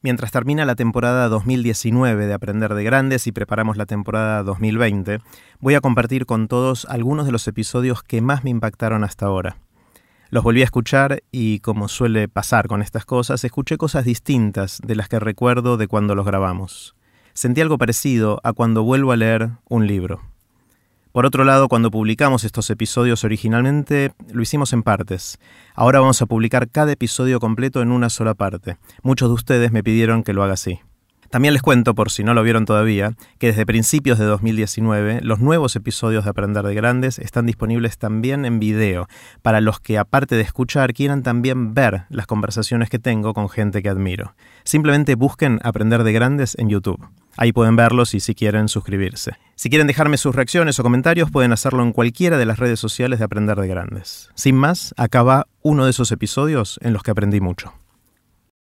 Mientras termina la temporada 2019 de Aprender de Grandes y preparamos la temporada 2020, voy a compartir con todos algunos de los episodios que más me impactaron hasta ahora. Los volví a escuchar y, como suele pasar con estas cosas, escuché cosas distintas de las que recuerdo de cuando los grabamos. Sentí algo parecido a cuando vuelvo a leer un libro. Por otro lado, cuando publicamos estos episodios originalmente, lo hicimos en partes. Ahora vamos a publicar cada episodio completo en una sola parte. Muchos de ustedes me pidieron que lo haga así. También les cuento, por si no lo vieron todavía, que desde principios de 2019 los nuevos episodios de Aprender de Grandes están disponibles también en video, para los que aparte de escuchar quieran también ver las conversaciones que tengo con gente que admiro. Simplemente busquen Aprender de Grandes en YouTube. Ahí pueden verlos y si quieren suscribirse. Si quieren dejarme sus reacciones o comentarios pueden hacerlo en cualquiera de las redes sociales de Aprender de Grandes. Sin más, acá va uno de esos episodios en los que aprendí mucho.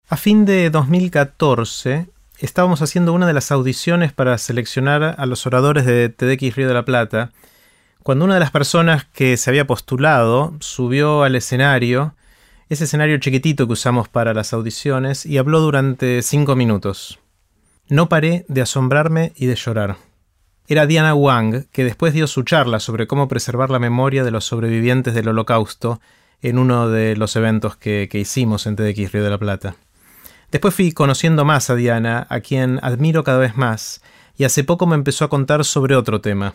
A fin de 2014 estábamos haciendo una de las audiciones para seleccionar a los oradores de TDX Río de la Plata, cuando una de las personas que se había postulado subió al escenario, ese escenario chiquitito que usamos para las audiciones, y habló durante cinco minutos. No paré de asombrarme y de llorar. Era Diana Wang, que después dio su charla sobre cómo preservar la memoria de los sobrevivientes del Holocausto en uno de los eventos que, que hicimos en TDX Río de la Plata. Después fui conociendo más a Diana, a quien admiro cada vez más, y hace poco me empezó a contar sobre otro tema.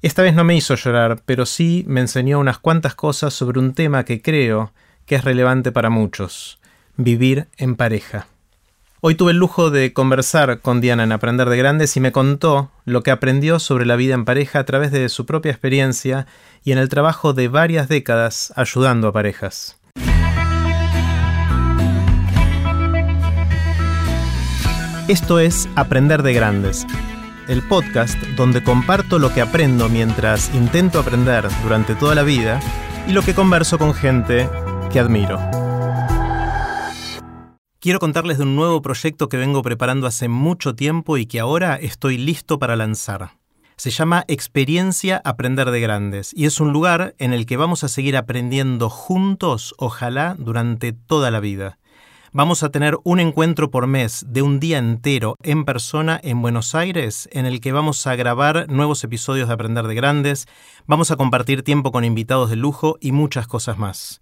Esta vez no me hizo llorar, pero sí me enseñó unas cuantas cosas sobre un tema que creo que es relevante para muchos, vivir en pareja. Hoy tuve el lujo de conversar con Diana en Aprender de Grandes y me contó lo que aprendió sobre la vida en pareja a través de su propia experiencia y en el trabajo de varias décadas ayudando a parejas. Esto es Aprender de Grandes, el podcast donde comparto lo que aprendo mientras intento aprender durante toda la vida y lo que converso con gente que admiro. Quiero contarles de un nuevo proyecto que vengo preparando hace mucho tiempo y que ahora estoy listo para lanzar. Se llama Experiencia Aprender de Grandes y es un lugar en el que vamos a seguir aprendiendo juntos, ojalá, durante toda la vida. Vamos a tener un encuentro por mes de un día entero en persona en Buenos Aires en el que vamos a grabar nuevos episodios de Aprender de Grandes, vamos a compartir tiempo con invitados de lujo y muchas cosas más.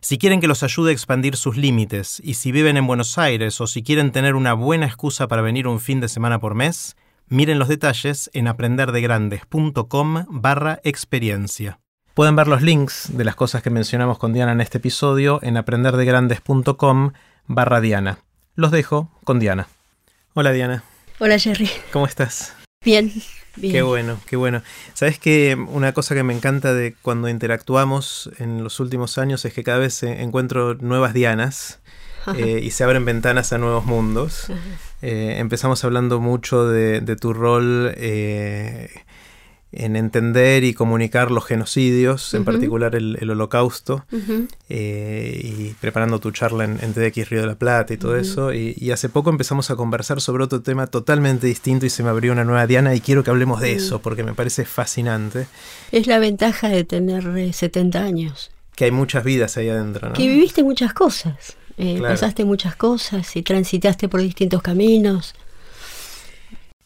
Si quieren que los ayude a expandir sus límites y si viven en Buenos Aires o si quieren tener una buena excusa para venir un fin de semana por mes, miren los detalles en aprenderdegrandes.com barra experiencia. Pueden ver los links de las cosas que mencionamos con Diana en este episodio en aprenderdegrandes.com barra Diana. Los dejo con Diana. Hola Diana. Hola Jerry. ¿Cómo estás? Bien, bien. Qué bueno, qué bueno. Sabes que una cosa que me encanta de cuando interactuamos en los últimos años es que cada vez encuentro nuevas Dianas. Eh, y se abren ventanas a nuevos mundos. Eh, empezamos hablando mucho de, tu rol eh, en entender y comunicar los genocidios, en particular el, holocausto, eh, y preparando tu charla en, TDX Río de la Plata y todo eso. Y, hace poco empezamos a conversar sobre otro tema totalmente distinto y se me abrió una nueva Diana y quiero que hablemos de eso porque me parece fascinante. Es la ventaja de tener 70 eh, años. Que hay muchas vidas ahí adentro, ¿no? Que viviste muchas cosas. Eh, pasaste muchas cosas y transitaste por distintos caminos.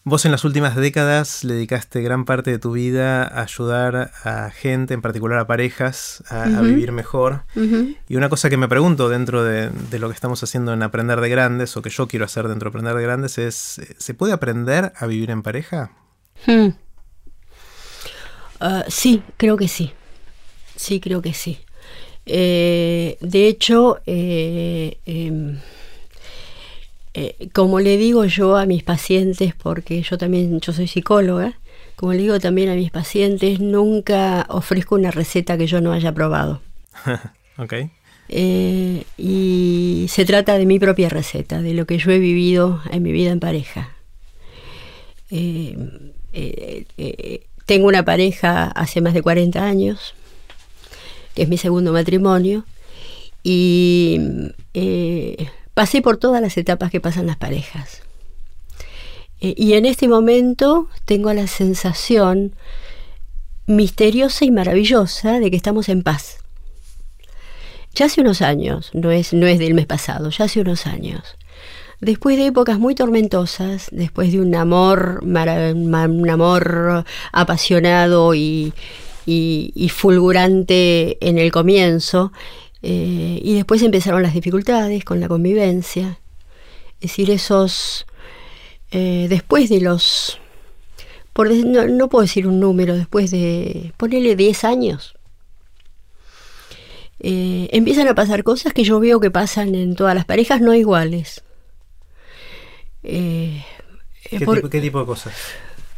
Vos en las últimas décadas le dedicaste gran parte de tu vida a ayudar a gente, en particular a parejas, a, vivir mejor. Y una cosa que me pregunto dentro de, lo que estamos haciendo en Aprender de Grandes, o que yo quiero hacer dentro de Aprender de Grandes, es, ¿se puede aprender a vivir en pareja? Hmm. Ah, sí, creo que sí. Sí, creo que sí. Eh, de hecho, eh, em, eh, como le digo yo a mis pacientes, porque yo también, yo soy psicóloga, como le digo también a mis pacientes, nunca ofrezco una receta que yo no haya probado. ok. Eh, y se trata de mi propia receta, de lo que yo he vivido en mi vida en pareja. Eh, tengo una pareja hace más de 40 años, que es mi segundo matrimonio, y Pasé por todas las etapas que pasan las parejas. Eh, y en este momento tengo la sensación misteriosa y maravillosa de que estamos en paz. Ya hace unos años, no es, no es del mes pasado, ya hace unos años, después de épocas muy tormentosas, después de un amor, un amor apasionado y, fulgurante en el comienzo, eh, y después empezaron las dificultades con la convivencia. Es decir, esos, eh, después de los, por, no, no, puedo decir un número, después de, ponerle 10 años, eh, empiezan a pasar cosas que yo veo que pasan en todas las parejas no iguales. Eh, ¿Qué, tipo, de cosas?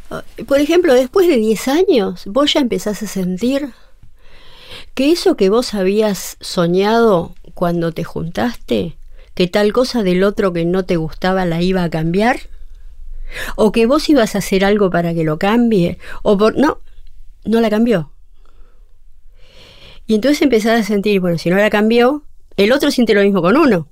Ah, por ejemplo, después de 10 años, vos ya empezás a sentir que eso que vos habías soñado cuando te juntaste, que tal cosa del otro que no te gustaba la iba a cambiar, o que vos ibas a hacer algo para que lo cambie, o por... No, no la cambió. Y entonces empezás a sentir, bueno, si no la cambió, el otro siente lo mismo con uno.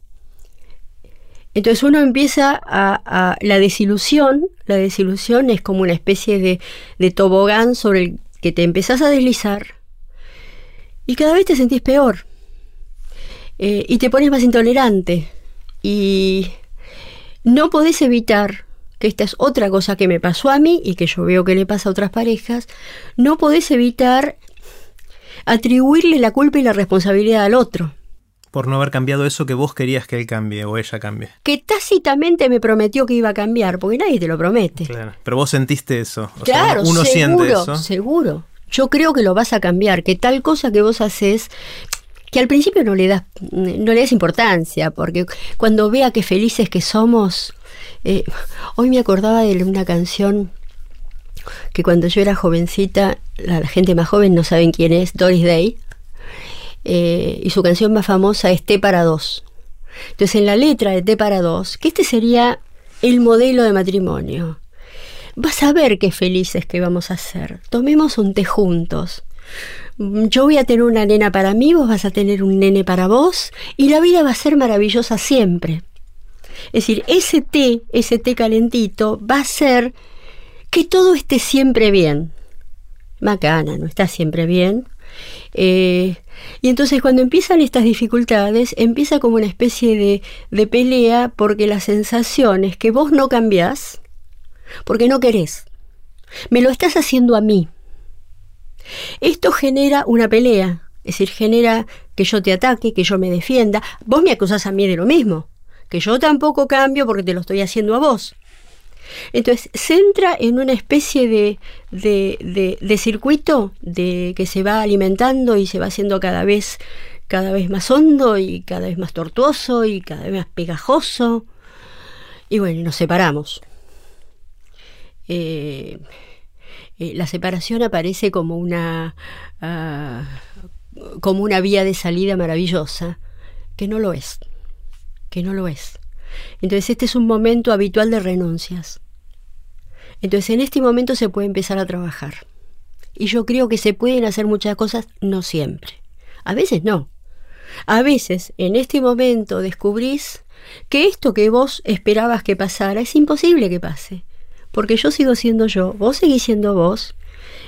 Entonces uno empieza a, la desilusión, la desilusión es como una especie de, tobogán sobre el que te empezás a deslizar y cada vez te sentís peor eh, y te pones más intolerante y no podés evitar que esta es otra cosa que me pasó a mí y que yo veo que le pasa a otras parejas, no podés evitar atribuirle la culpa y la responsabilidad al otro. Por no haber cambiado eso que vos querías que él cambie o ella cambie. Que tácitamente me prometió que iba a cambiar, porque nadie te lo promete. Claro, pero vos sentiste eso. claro, uno seguro, siente eso. Seguro. Yo creo que lo vas a cambiar, que tal cosa que vos haces que al principio no le das no le das importancia, porque cuando vea qué felices que somos, eh, hoy me acordaba de una canción que cuando yo era jovencita, la, gente más joven no saben quién es, Doris Day, eh, y su canción más famosa es T para dos. Entonces en la letra de T para dos, que este sería el modelo de matrimonio. Vas a ver qué felices que vamos a ser. Tomemos un té juntos. Yo voy a tener una nena para mí, vos vas a tener un nene para vos, y la vida va a ser maravillosa siempre. Es decir, ese té, ese té calentito, va a ser que todo esté siempre bien. Macana, no está siempre bien. Eh, y entonces cuando empiezan estas dificultades, empieza como una especie de, de pelea porque la sensación es que vos no cambiás, porque no querés. Me lo estás haciendo a mí. Esto genera una pelea, es decir, genera que yo te ataque, que yo me defienda. Vos me acusás a mí de lo mismo, que yo tampoco cambio porque te lo estoy haciendo a vos. Entonces se entra en una especie de, de, circuito de, que se va alimentando y se va haciendo cada vez, cada vez más hondo y cada vez más tortuoso y cada vez más pegajoso. Y bueno, nos separamos. Eh, eh, la separación aparece como una, ah, como una vía de salida maravillosa, que no lo es, que no lo es. Entonces este es un momento habitual de renuncias. Entonces en este momento se puede empezar a trabajar. Y yo creo que se pueden hacer muchas cosas, no siempre. A veces no. A veces en este momento descubrís que esto que vos esperabas que pasara es imposible que pase. Porque yo sigo siendo yo, vos seguís siendo vos,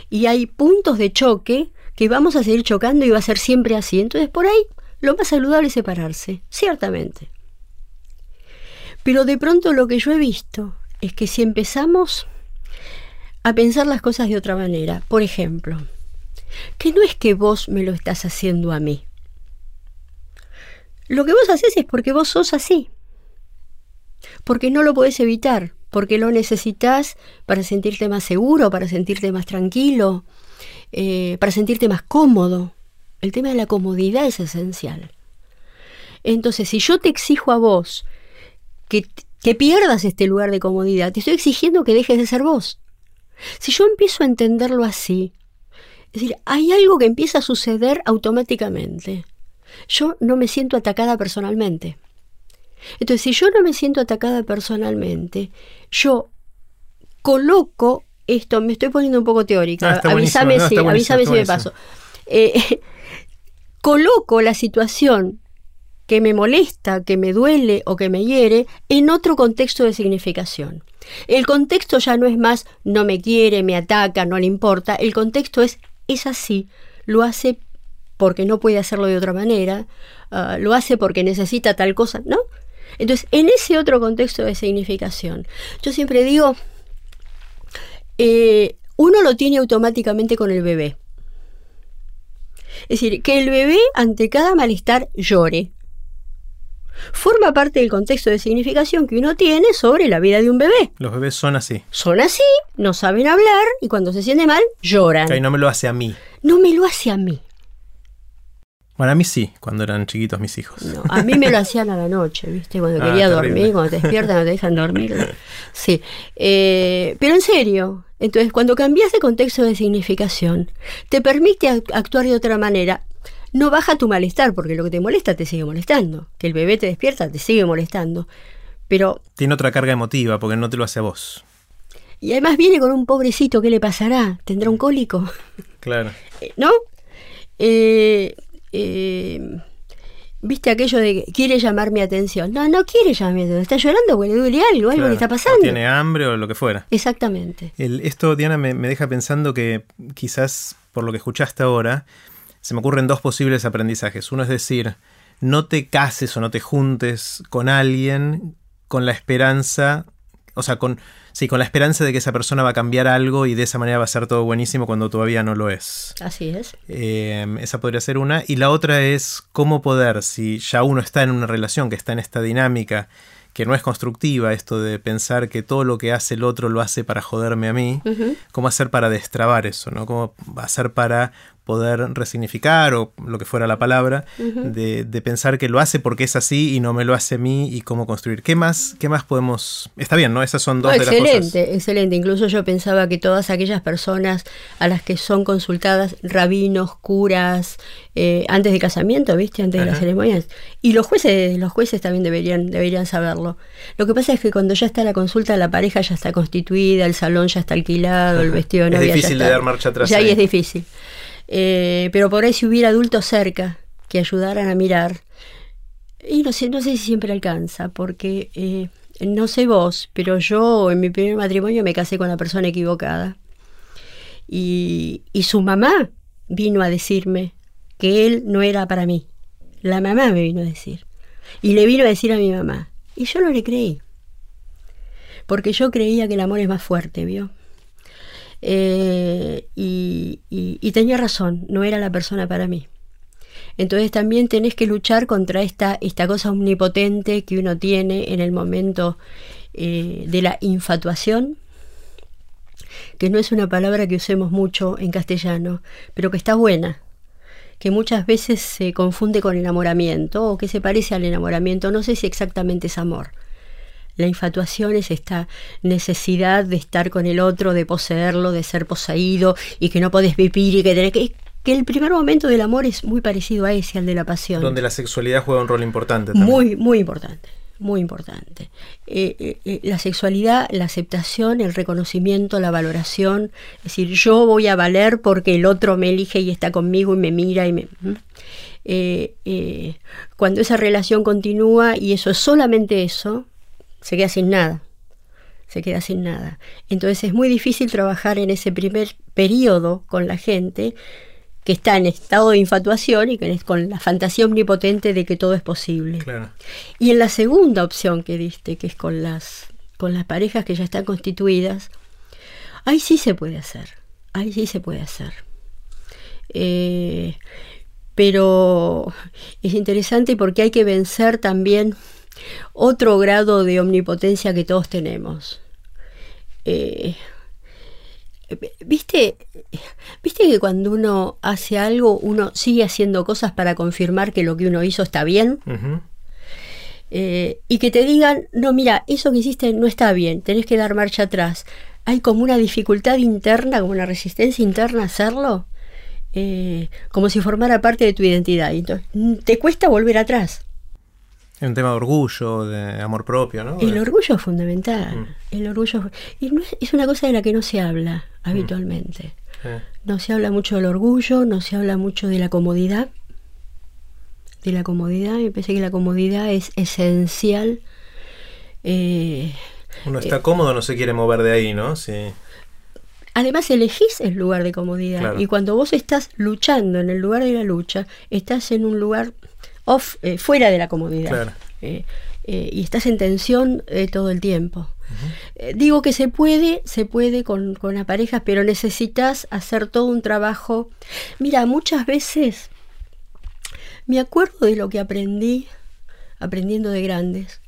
y hay puntos de choque que vamos a seguir chocando y va a ser siempre así. Entonces por ahí lo más saludable es separarse, ciertamente. Pero de pronto lo que yo he visto es que si empezamos a pensar las cosas de otra manera, por ejemplo, que no es que vos me lo estás haciendo a mí. Lo que vos haces es porque vos sos así. Porque no lo podés evitar, porque lo necesitas para sentirte más seguro, para sentirte más tranquilo, eh, para sentirte más cómodo. El tema de la comodidad es esencial. Entonces, si yo te exijo a vos que, pierdas este lugar de comodidad. Te estoy exigiendo que dejes de ser vos. Si yo empiezo a entenderlo así, es decir, hay algo que empieza a suceder automáticamente. Yo no me siento atacada personalmente. Entonces, si yo no me siento atacada personalmente, yo coloco esto, me estoy poniendo un poco teórica, avísame, si, si me paso. Eh, coloco la situación que me molesta, que me duele o que me hiere en otro contexto de significación. El contexto ya no es más no me quiere, me ataca, no le importa, el contexto es es así, lo hace porque no puede hacerlo de otra manera, ah, lo hace porque necesita tal cosa, ¿no? Entonces, en ese otro contexto de significación, yo siempre digo, eh, uno lo tiene automáticamente con el bebé. Es decir, que el bebé ante cada malestar llore. Forma parte del contexto de significación que uno tiene sobre la vida de un bebé. Los bebés son así. Son así, no saben hablar y cuando se siente mal lloran. Y no me lo hace a mí. No me lo hace a mí. Bueno, a mí sí, cuando eran chiquitos mis hijos. No, a mí me lo hacían a la noche, ¿viste? Cuando ah, quería dormir, cuando te despiertan no te dejan dormir. Sí. Eh, pero en serio, entonces cuando cambias de contexto de significación, te permite actuar de otra manera. No baja tu malestar, porque lo que te molesta te sigue molestando. Que el bebé te despierta te sigue molestando. Pero. Tiene otra carga emotiva, porque no te lo hace a vos. Y además viene con un pobrecito, ¿qué le pasará? ¿Tendrá un cólico? Claro. ¿No? Eh, eh, ¿Viste aquello de que quiere llamar mi atención? No, no quiere llamar mi atención. Está llorando porque le duele algo, algo le está pasando. tiene hambre o lo que fuera. Exactamente. esto, Diana, me, deja pensando que quizás por lo que escuchaste ahora, se me ocurren dos posibles aprendizajes. Uno es decir, no te cases o no te juntes con alguien con la esperanza, o sea, con, Sí, con la esperanza de que esa persona va a cambiar algo y de esa manera va a ser todo buenísimo cuando todavía no lo es. Así es. Eh, esa podría ser una. Y la otra es cómo poder, si ya uno está en una relación que está en esta dinámica, que no es constructiva, esto de pensar que todo lo que hace el otro lo hace para joderme a mí, cómo hacer para destrabar eso, ¿no? Cómo hacer para poder resignificar o lo que fuera la palabra, de, pensar que lo hace porque es así y no me lo hace a mí y cómo construir. ¿Qué más, qué más podemos...? Está bien, ¿no? Esas son dos de las cosas. Excelente, excelente. Incluso yo pensaba que todas aquellas personas a las que son consultadas, rabinos, curas, eh, antes de casamiento, ¿viste? Antes de las ceremonias. Y los jueces, los jueces también deberían, deberían saberlo. Lo que pasa es que cuando ya está la consulta, la pareja ya está constituida, el salón ya está alquilado, el vestido de novia Es difícil de dar marcha atrás. Ya ahí es difícil. Eh, pero por ahí si hubiera adultos cerca que ayudaran a mirar, y no sé, no sé si siempre alcanza, porque eh, no sé vos, pero yo en mi primer matrimonio me casé con la persona equivocada. Y, y su mamá vino a decirme que él no era para mí. La mamá me vino a decir. Y le vino a decir a mi mamá. Y yo no le creí. Porque yo creía que el amor es más fuerte, ¿vio? Eh, y, tenía razón, no era la persona para mí. Entonces también tenés que luchar contra esta, esta cosa omnipotente que uno tiene en el momento eh, de la infatuación, que no es una palabra que usemos mucho en castellano, pero que está buena, que muchas veces se confunde con enamoramiento o que se parece al enamoramiento, no sé si exactamente es amor, la infatuación es esta necesidad de estar con el otro, de poseerlo, de ser poseído y que no podés vivir y que tenés que que el primer momento del amor es muy parecido a ese, al de la pasión. Donde la sexualidad juega un rol importante. También. Muy, muy importante, muy importante. Eh, eh, eh, la sexualidad, la aceptación, el reconocimiento, la valoración, es decir, yo voy a valer porque el otro me elige y está conmigo y me mira y me... cuando esa relación continúa y eso es solamente eso, se queda sin nada. Se queda sin nada. Entonces es muy difícil trabajar en ese primer periodo con la gente que está en estado de infatuación y que con la fantasía omnipotente de que todo es posible. Y en la segunda opción que diste, que es con las, con las parejas que ya están constituidas, ahí sí se puede hacer. Ahí sí se puede hacer. Eh, pero es interesante porque hay que vencer también otro grado de omnipotencia que todos tenemos. Eh, ¿Viste, ¿Viste que cuando uno hace algo, uno sigue haciendo cosas para confirmar que lo que uno hizo está bien? Eh, y que te digan, no, mira, eso que hiciste no está bien, tenés que dar marcha atrás. Hay como una dificultad interna, como una resistencia interna a hacerlo, eh, como si formara parte de tu identidad. Entonces, te cuesta volver atrás. Es un tema de orgullo, de amor propio, ¿no? El orgullo es fundamental. Mm. El orgullo y es una cosa de la que no se habla habitualmente. Mm. No se habla mucho del orgullo, no se habla mucho de la comodidad. De la comodidad, me parece que la comodidad es esencial. Eh, Uno está eh, cómodo, no se quiere mover de ahí, ¿no? Sí. Además elegís el lugar de comodidad y cuando vos estás luchando en el lugar de la lucha, estás en un lugar off, eh, fuera de la comodidad. Eh, eh, y estás en tensión eh, todo el tiempo. Eh, digo que se puede, se puede con, con las parejas, pero necesitas hacer todo un trabajo. Mira, muchas veces me acuerdo de lo que aprendí aprendiendo de grandes.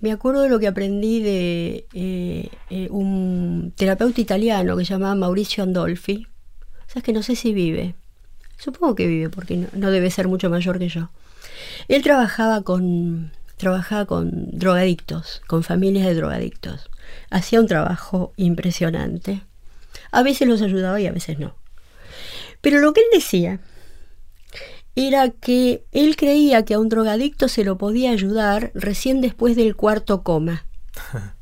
Me acuerdo de lo que aprendí de un terapeuta italiano que se llamaba Mauricio Andolfi. Sabes que no sé si vive. Supongo que vive porque no debe ser mucho mayor que yo. Él trabajaba con, trabajaba con drogadictos, con familias de drogadictos. Hacía un trabajo impresionante. A veces los ayudaba y a veces no. Pero lo que él decía era que él creía que a un drogadicto se lo podía ayudar recién después del cuarto coma.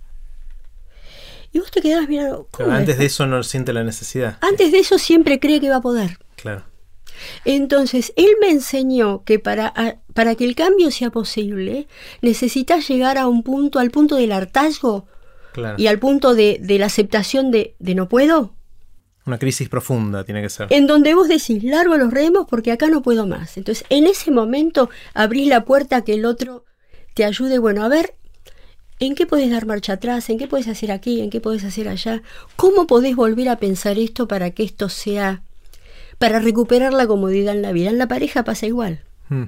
y vos te quedabas mirando. antes de eso no siente la necesidad. Antes de eso siempre cree que va a poder. Claro. Entonces, él me enseñó que para, para que el cambio sea posible, necesitas llegar a un punto, al punto del hartazgo y al punto de, la aceptación de, de, no puedo. Una crisis profunda tiene que ser. En donde vos decís, largo los remos porque acá no puedo más. Entonces, en ese momento abrís la puerta a que el otro te ayude, bueno, a ver, ¿en qué puedes dar marcha atrás? ¿En qué puedes hacer aquí? ¿En qué puedes hacer allá? ¿Cómo podés volver a pensar esto para que esto sea para recuperar la comodidad en la vida. En la pareja pasa igual. Hmm.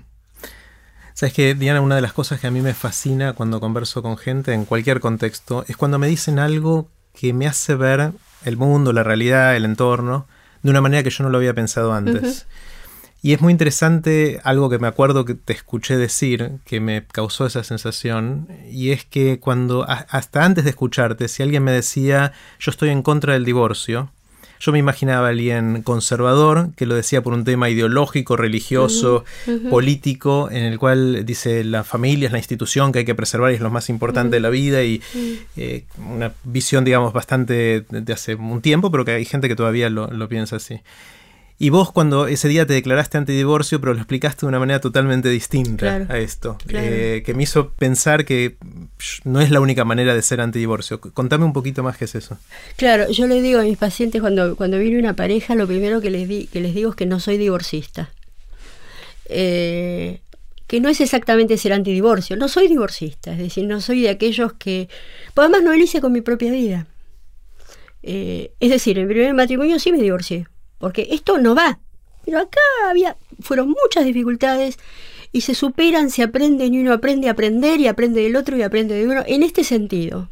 Sabes que, Diana, una de las cosas que a mí me fascina cuando converso con gente en cualquier contexto es cuando me dicen algo que me hace ver el mundo, la realidad, el entorno, de una manera que yo no lo había pensado antes. Y es muy interesante algo que me acuerdo que te escuché decir, que me causó esa sensación, y es que cuando, hasta antes de escucharte, si alguien me decía, yo estoy en contra del divorcio, yo me imaginaba a alguien conservador que lo decía por un tema ideológico, religioso, político, en el cual dice la familia es la institución que hay que preservar y es lo más importante de la vida y eh, una visión, digamos, bastante de hace un tiempo, pero que hay gente que todavía lo piensa así. Y vos cuando ese día te declaraste antidivorcio, pero lo explicaste de una manera totalmente distinta a esto, que me hizo pensar que no es la única manera de ser antidivorcio. Contame un poquito más qué es eso. Claro, yo le digo a mis pacientes cuando, cuando viene una pareja, lo primero que les, di, que les digo es que no soy divorcista. Eh, que no es exactamente ser antidivorcio, no soy divorcista, es decir, no soy de aquellos que... Pues además no lo hice con mi propia vida. Eh, es decir, en mi primer matrimonio sí me divorcié porque esto no va. Pero acá había, fueron muchas dificultades y se superan, se aprenden y uno aprende a aprender y aprende del otro y aprende de uno. En este sentido,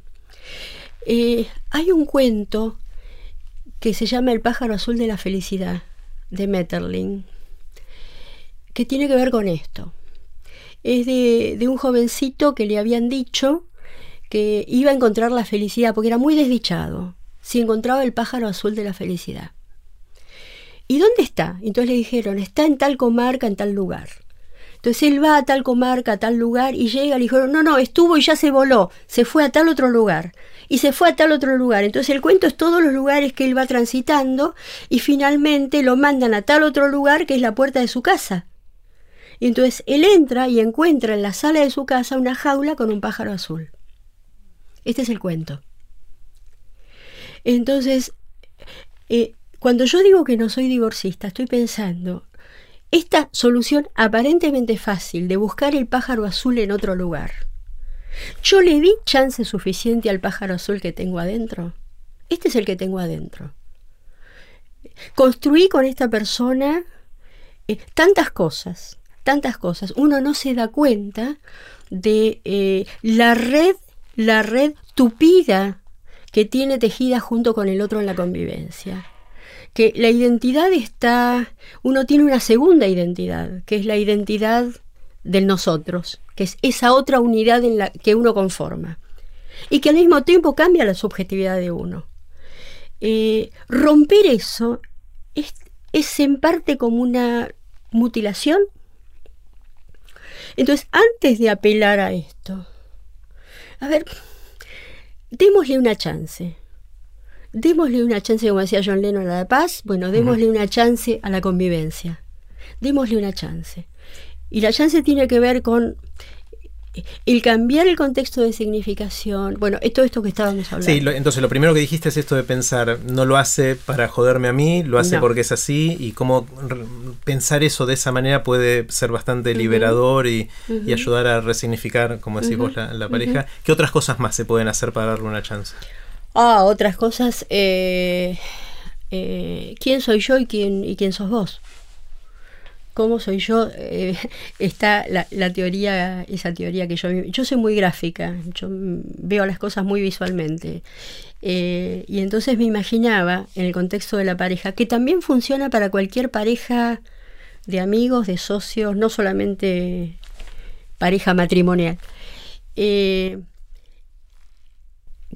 eh, hay un cuento que se llama El pájaro azul de la felicidad, de Metterling, que tiene que ver con esto. Es de, de un jovencito que le habían dicho que iba a encontrar la felicidad, porque era muy desdichado, si encontraba el pájaro azul de la felicidad. ¿Y dónde está? Entonces le dijeron, está en tal comarca, en tal lugar. Entonces él va a tal comarca, a tal lugar y llega, le dijeron, no, no, estuvo y ya se voló, se fue a tal otro lugar. Y se fue a tal otro lugar. Entonces el cuento es todos los lugares que él va transitando y finalmente lo mandan a tal otro lugar que es la puerta de su casa. Y entonces él entra y encuentra en la sala de su casa una jaula con un pájaro azul. Este es el cuento. Entonces, eh, cuando yo digo que no soy divorcista, estoy pensando, esta solución aparentemente fácil de buscar el pájaro azul en otro lugar, ¿yo le di chance suficiente al pájaro azul que tengo adentro? Este es el que tengo adentro. Construí con esta persona eh, tantas cosas, tantas cosas. Uno no se da cuenta de eh, la red, la red tupida que tiene tejida junto con el otro en la convivencia que la identidad está, uno tiene una segunda identidad, que es la identidad del nosotros, que es esa otra unidad en la que uno conforma, y que al mismo tiempo cambia la subjetividad de uno. Eh, romper eso es, es en parte como una mutilación. Entonces, antes de apelar a esto, a ver, démosle una chance démosle una chance, como decía John Lennon, a la paz, bueno, démosle una chance a la convivencia. Démosle una chance. Y la chance tiene que ver con el cambiar el contexto de significación, bueno, es todo esto que estábamos hablando. Sí, entonces lo primero que dijiste es esto de pensar, no lo hace para joderme a mí, lo hace porque es así, y cómo pensar eso de esa manera puede ser bastante liberador y, ayudar a resignificar, como decís vos, la, pareja. ¿Qué otras cosas más se pueden hacer para darle una chance? Ah, otras cosas. Eh, eh, ¿Quién soy yo y quién, y quién sos vos? cómo soy yo, eh, está la, teoría, esa teoría que yo... Yo soy muy gráfica, yo veo las cosas muy visualmente. Y entonces me imaginaba, en el contexto de la pareja, que también funciona para cualquier pareja de amigos, de socios, no solamente pareja matrimonial.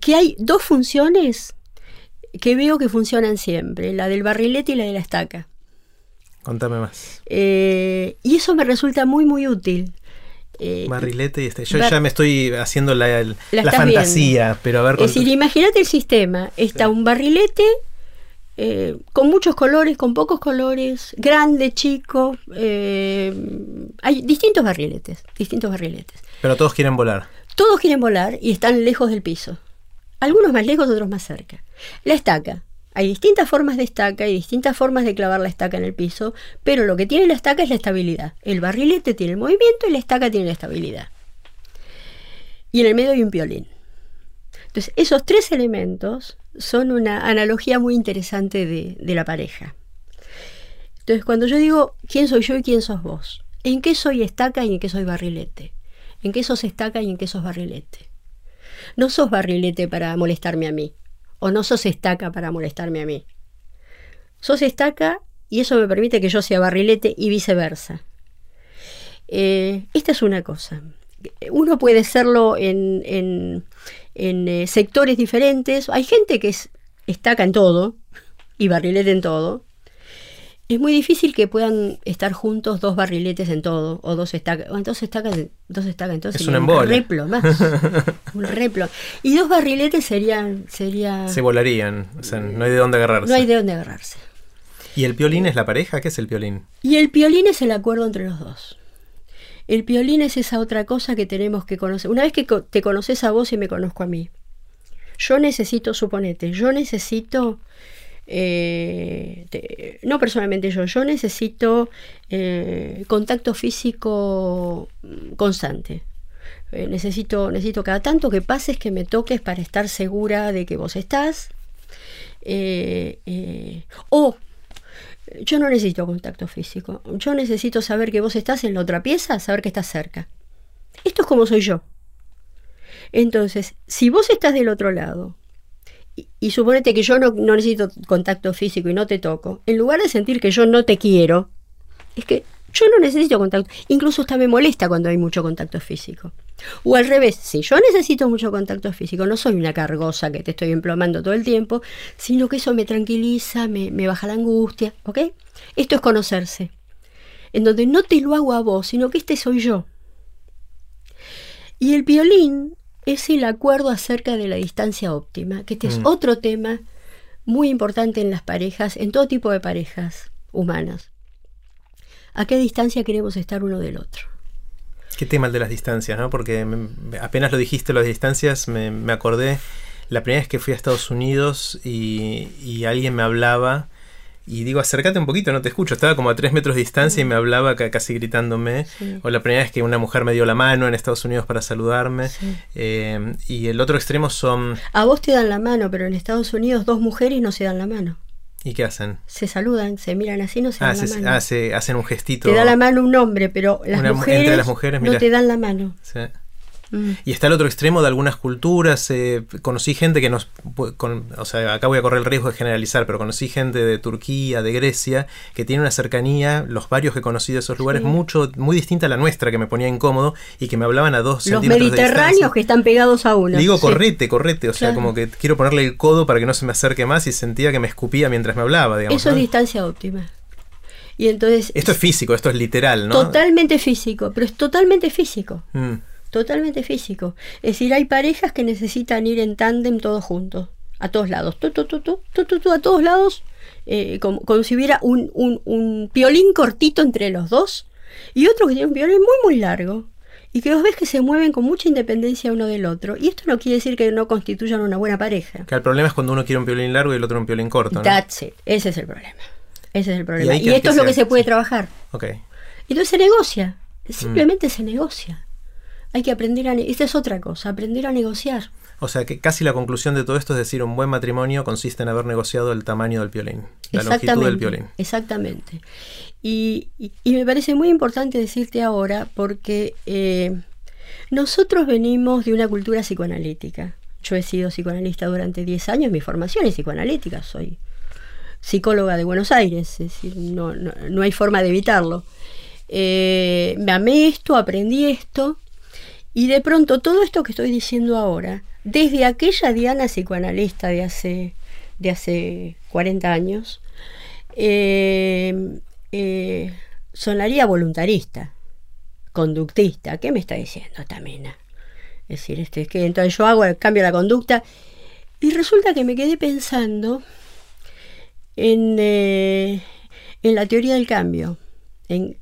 Que hay dos funciones que veo que funcionan siempre, la del barrilete y la de la estaca. Contame más. Eh, y eso me resulta muy, muy útil. Eh, Barrilete y este. Yo ya me estoy haciendo la, la, fantasía, pero a ver. Es decir, imagínate el sistema. Está un barrilete eh, con muchos colores, con pocos colores, grande, chico. hay distintos barriletes, distintos barriletes. Pero todos quieren volar. Todos quieren volar y están lejos del piso. Algunos más lejos, otros más cerca. La estaca. Hay distintas formas de estaca y distintas formas de clavar la estaca en el piso, pero lo que tiene la estaca es la estabilidad. El barrilete tiene el movimiento y la estaca tiene la estabilidad. Y en el medio hay un piolín. Entonces, esos tres elementos son una analogía muy interesante de, de la pareja. Entonces, cuando yo digo quién soy yo y quién sos vos, ¿en qué soy estaca y en qué soy barrilete? ¿En qué sos estaca y en qué sos barrilete? No sos barrilete para molestarme a mí o no sos estaca para molestarme a mí. Sos estaca y eso me permite que yo sea barrilete y viceversa. Eh, esta es una cosa. Uno puede serlo en, en, eh, sectores diferentes. Hay gente que es estaca en todo y barrilete en todo es muy difícil que puedan estar juntos dos barriletes en todo, o dos estacas, dos estacas, dos estacas, entonces es un, un replo más, un replo. Y dos barriletes serían, sería... Se volarían, o sea, no hay de dónde agarrarse. No hay de dónde agarrarse. ¿Y el piolín es la pareja? ¿Qué es el piolín? Y el piolín es el acuerdo entre los dos. El piolín es esa otra cosa que tenemos que conocer. Una vez que te conoces a vos y me conozco a mí, yo necesito, suponete, yo necesito eh, no personalmente yo, yo necesito eh, contacto físico constante. Eh, necesito, necesito cada tanto que pases, que me toques para estar segura de que vos estás. o yo no necesito contacto físico. Yo necesito saber que vos estás en la otra pieza, saber que estás cerca. Esto es como soy yo. Entonces, si vos estás del otro lado y, suponete que yo no, necesito contacto físico y no te toco, en lugar de sentir que yo no te quiero, es que yo no necesito contacto. Incluso hasta me molesta cuando hay mucho contacto físico. O al revés, si yo necesito mucho contacto físico, no soy una cargosa que te estoy emplomando todo el tiempo, sino que eso me tranquiliza, me, me baja la angustia, ¿ok? Esto es conocerse. En donde no te lo hago a vos, sino que este soy yo. Y el violín es el acuerdo acerca de la distancia óptima, que este es mm. otro tema muy importante en las parejas, en todo tipo de parejas humanas. ¿A qué distancia queremos estar uno del otro? Qué tema el de las distancias, ¿no? Porque apenas lo dijiste, las distancias, me, acordé la primera vez que fui a Estados Unidos y, y alguien me hablaba y digo, acércate un poquito, no te escucho. Estaba como a tres metros de distancia y me hablaba casi gritándome. O la primera vez que una mujer me dio la mano en Estados Unidos para saludarme. Eh, y el otro extremo son... A vos te dan la mano, pero en Estados Unidos dos mujeres no se dan la mano. ¿Y qué hacen? Se saludan, se miran así, no se ah, dan la mano. Ah, se, hacen un gestito. Te da la mano un hombre, pero las, mujeres, las mujeres no te dan la mano. Sí. Mm. Y está el otro extremo de algunas culturas. Eh, conocí gente que nos. o sea, acá voy a correr el riesgo de generalizar, pero conocí gente de Turquía, de Grecia, que tiene una cercanía, los varios que conocí de esos lugares, mucho, muy distinta a la nuestra, que me ponía incómodo y que me hablaban a dos Los mediterráneos que están pegados a uno. Digo, correte, correte. O sea, como que quiero ponerle el codo para que no se me acerque más y sentía que me escupía mientras me hablaba, digamos. Eso es distancia óptima. Y entonces. Esto es físico, esto es literal, ¿no? Totalmente físico, pero es totalmente físico. Mm totalmente físico. Es decir, hay parejas que necesitan ir en tándem todos juntos, a todos lados, tu, tu, tu, tu, a todos lados, eh, como, si hubiera un, un, un, piolín cortito entre los dos y otro que tiene un piolín muy, muy largo. y que vos ves que se mueven con mucha independencia uno del otro. Y esto no quiere decir que no constituyan una buena pareja. Que el problema es cuando uno quiere un violín largo y el otro un violín corto. ¿no? That's it. Ese es el problema. Ese es el problema. Y, esto es lo que se puede trabajar. Ok. Entonces se negocia. Simplemente se negocia. Hay que aprender a... Esta es otra cosa, aprender a negociar. O sea que casi la conclusión de todo esto es decir, un buen matrimonio consiste en haber negociado el tamaño del violín, la longitud del violín. Exactamente. Y, me parece muy importante decirte ahora porque eh, nosotros venimos de una cultura psicoanalítica. Yo he sido psicoanalista durante 10 años, mi formación es psicoanalítica, soy psicóloga de Buenos Aires, es decir, no, no, hay forma de evitarlo. Eh, me amé esto, aprendí esto, y de pronto todo esto que estoy diciendo ahora, desde aquella Diana psicoanalista de hace, de hace 40 años, eh, eh, sonaría voluntarista, conductista. ¿Qué me está diciendo Tamina? Es decir, este, que entonces yo hago cambio la conducta y resulta que me quedé pensando en, eh, en la teoría del cambio. En,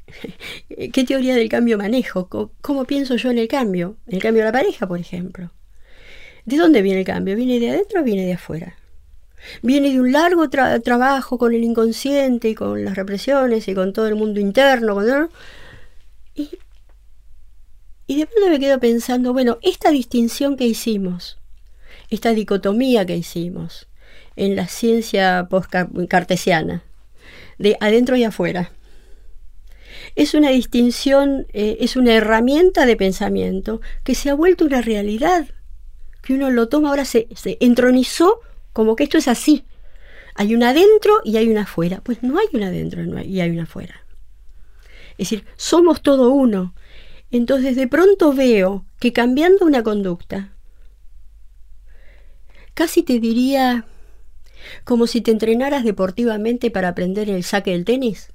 ¿Qué teoría del cambio manejo? ¿Cómo, pienso yo en el cambio? el cambio de la pareja, por ejemplo. ¿De dónde viene el cambio? ¿Viene de adentro o viene de afuera? Viene de un largo trabajo con el inconsciente y con las represiones y con todo el mundo interno. Y, y de pronto me quedo pensando, bueno, esta distinción que hicimos, esta dicotomía que hicimos en la ciencia post-cartesiana, de adentro y afuera, es una distinción, eh, es una herramienta de pensamiento que se ha vuelto una realidad, que uno lo toma, ahora se, se entronizó como que esto es así. Hay una adentro y hay una afuera. Pues no hay una adentro y hay una afuera. Es decir, somos todo uno. Entonces de pronto veo que cambiando una conducta, casi te diría como si te entrenaras deportivamente para aprender el saque del tenis,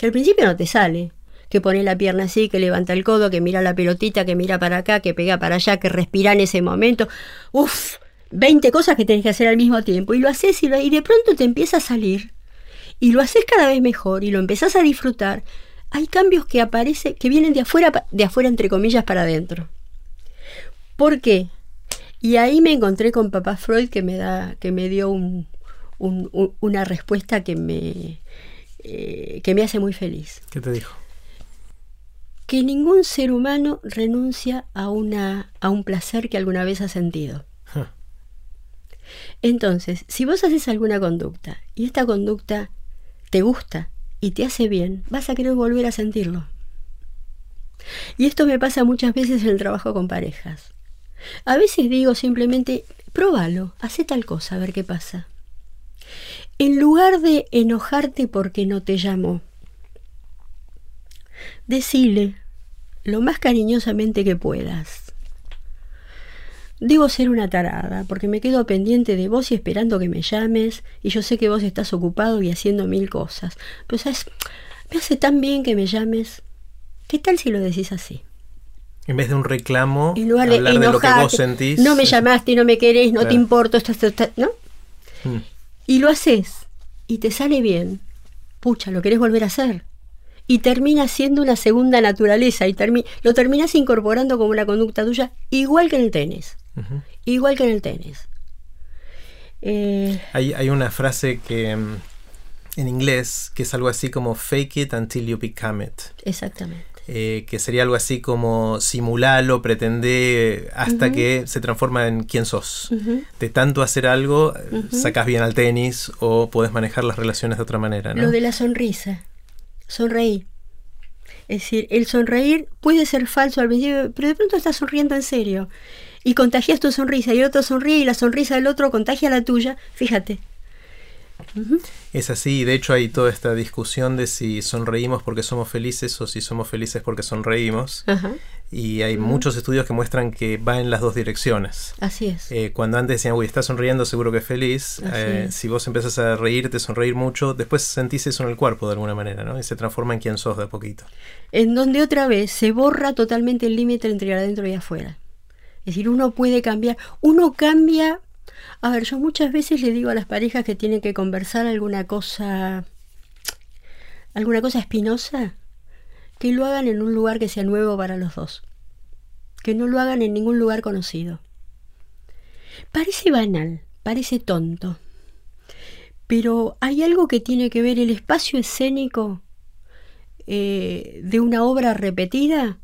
que al principio no te sale, que pone la pierna así, que levanta el codo, que mira la pelotita, que mira para acá, que pega para allá, que respira en ese momento. Uf, 20 cosas que tenés que hacer al mismo tiempo y lo haces y, de pronto te empieza a salir y lo haces cada vez mejor y lo empezás a disfrutar, hay cambios que aparecen, que vienen de afuera, de afuera entre comillas para adentro. ¿Por qué? Y ahí me encontré con papá Freud que me da, que me dio una respuesta que me, eh, que me hace muy feliz. ¿Qué te dijo? Que ningún ser humano renuncia a, una, a un placer que alguna vez ha sentido. Entonces, si vos haces alguna conducta y esta conducta te gusta y te hace bien, vas a querer volver a sentirlo. Y esto me pasa muchas veces en el trabajo con parejas. A veces digo simplemente, próbalo, hace tal cosa, a ver qué pasa. En lugar de enojarte porque no te llamó, decile lo más cariñosamente que puedas. Debo ser una tarada, porque me quedo pendiente de vos y esperando que me llames, y yo sé que vos estás ocupado y haciendo mil cosas. Pero sabes, me hace tan bien que me llames. ¿Qué tal si lo decís así? En vez de un reclamo, en lugar de, hablar de lo que vos sentís. No me llamaste, no me querés, no te importo, esto, ¿no? Mm. Y lo haces, y te sale bien. Pucha, lo querés volver a hacer y termina siendo una segunda naturaleza y lo terminas incorporando como una conducta tuya, igual que en el tenis. Igual que en el tenis. Eh, hay, una frase que mm, en inglés que es algo así como fake it until you become it. Exactamente. Eh, que sería algo así como simulalo, pretende hasta que se transforma en quién sos. De tanto hacer algo, sacas bien al tenis o puedes manejar las relaciones de otra manera. Lo de la sonrisa sonreí. Es decir, el sonreír puede ser falso al principio, pero de pronto estás sonriendo en serio. Y contagias tu sonrisa y el otro sonríe y la sonrisa del otro contagia la tuya. Fíjate, es así, de hecho hay toda esta discusión de si sonreímos porque somos felices o si somos felices porque sonreímos. Y hay muchos estudios que muestran que va en las dos direcciones. Así es. Eh, cuando antes decían, uy, estás sonriendo, seguro que es feliz. Eh, si vos empezás a reírte, sonreír mucho, después sentís eso en el cuerpo de alguna manera, ¿no? Y se transforma en quien sos de a poquito. En donde otra vez se borra totalmente el límite entre adentro y afuera. Es decir, uno puede cambiar, uno cambia a ver, yo muchas veces le digo a las parejas que tienen que conversar alguna cosa, alguna cosa espinosa, que lo hagan en un lugar que sea nuevo para los dos. Que no lo hagan en ningún lugar conocido. Parece banal, parece tonto, pero hay algo que tiene que ver el espacio escénico eh, de una obra repetida.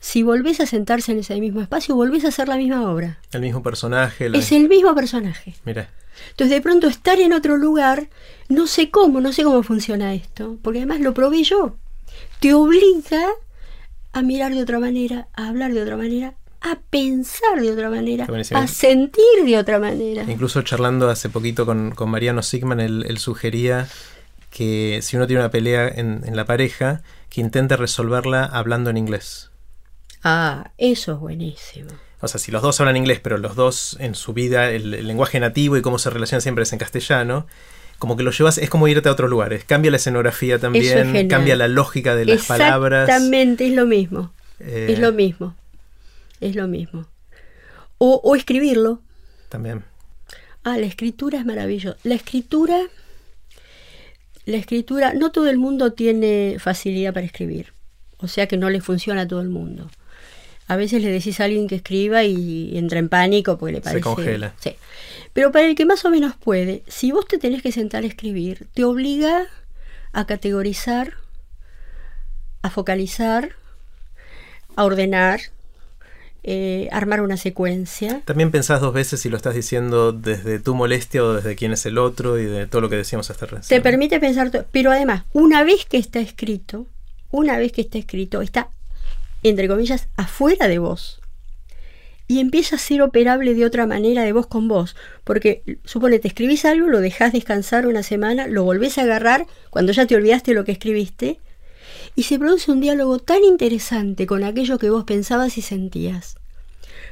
Si volvés a sentarse en ese mismo espacio, volvés a hacer la misma obra. El mismo personaje. Es el mismo personaje. Mira. Entonces, de pronto, estar en otro lugar, no sé cómo, no sé cómo funciona esto, porque además lo probé yo. Te obliga a mirar de otra manera, a hablar de otra manera, a pensar de otra manera, a sentir de otra manera. Incluso charlando hace poquito con, Mariano Sigman, él, sugería que si uno tiene una pelea en, la pareja, que intente resolverla hablando en inglés. Ah, eso es buenísimo. O sea, si los dos hablan inglés, pero los dos en su vida, el, lenguaje nativo y cómo se relacionan siempre es en castellano, como que lo llevas, es como irte a otros lugares. Cambia la escenografía también, cambia la lógica de las palabras. Exactamente, es lo mismo. Eh, es lo mismo es lo mismo. O, escribirlo. También. Ah, la escritura es maravillosa. La escritura, la escritura, no todo el mundo tiene facilidad para escribir. O sea que no le funciona a todo el mundo. A veces le decís a alguien que escriba y entra en pánico porque le parece. Se congela. Sí. Pero para el que más o menos puede, si vos te tenés que sentar a escribir, te obliga a categorizar, a focalizar, a ordenar, eh, armar una secuencia. También pensás dos veces si lo estás diciendo desde tu molestia o desde quién es el otro y de todo lo que decíamos hasta recién. Te permite pensar, pero además, una vez que está escrito, una vez que está escrito, está, entre comillas, afuera de vos. Y empieza a ser operable de otra manera de vos con vos. Porque, supone, te escribís algo, lo dejás descansar una semana, lo volvés a agarrar cuando ya te olvidaste lo que escribiste y se produce un diálogo tan interesante con aquello que vos pensabas y sentías.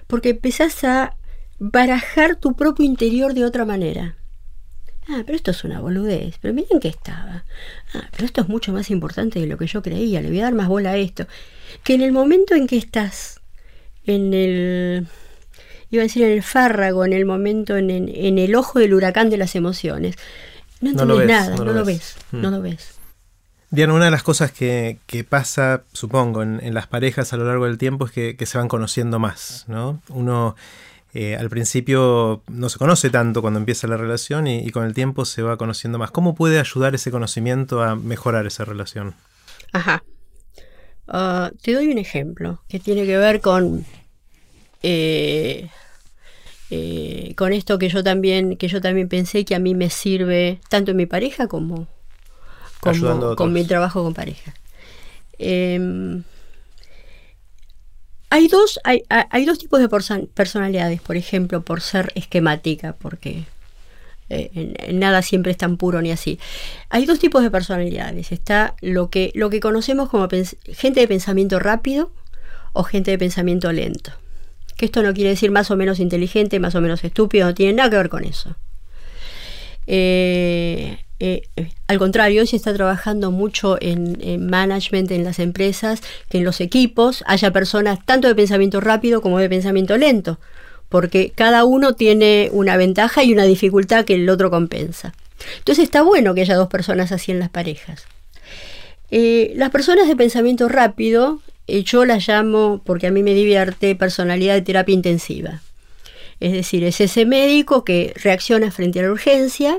Porque empezás a barajar tu propio interior de otra manera. Ah, pero esto es una boludez, pero miren que estaba. Ah, pero esto es mucho más importante de lo que yo creía, le voy a dar más bola a esto. Que en el momento en que estás en el, iba a decir en el fárrago, en el momento, en, el ojo del huracán de las emociones, no entiendes nada, no, lo ves, no lo ves. Diana, una de las cosas que, pasa, supongo, en, las parejas a lo largo del tiempo es que, se van conociendo más, ¿no? Uno eh, al principio no se conoce tanto cuando empieza la relación y, con el tiempo se va conociendo más. ¿Cómo puede ayudar ese conocimiento a mejorar esa relación? Ajá. Ah, te doy un ejemplo que tiene que ver con eh, eh, con esto que yo también que yo también pensé que a mí me sirve tanto en mi pareja como con mi trabajo con pareja. Em, hay, dos, hay, hay, dos tipos de personalidades, por ejemplo, por ser esquemática, porque eh, nada siempre es tan puro ni así. Hay dos tipos de personalidades. Está lo que, lo que conocemos como gente de pensamiento rápido o gente de pensamiento lento. Que esto no quiere decir más o menos inteligente, más o menos estúpido, no tiene nada que ver con eso. Eh, eh, eh, al contrario, hoy se está trabajando mucho en, management en las empresas, que en los equipos haya personas tanto de pensamiento rápido como de pensamiento lento, porque cada uno tiene una ventaja y una dificultad que el otro compensa. Entonces está bueno que haya dos personas así en las parejas. Eh, las personas de pensamiento rápido, yo las llamo, porque a mí me divierte, personalidad de terapia intensiva. Es decir, es ese médico que reacciona frente a la urgencia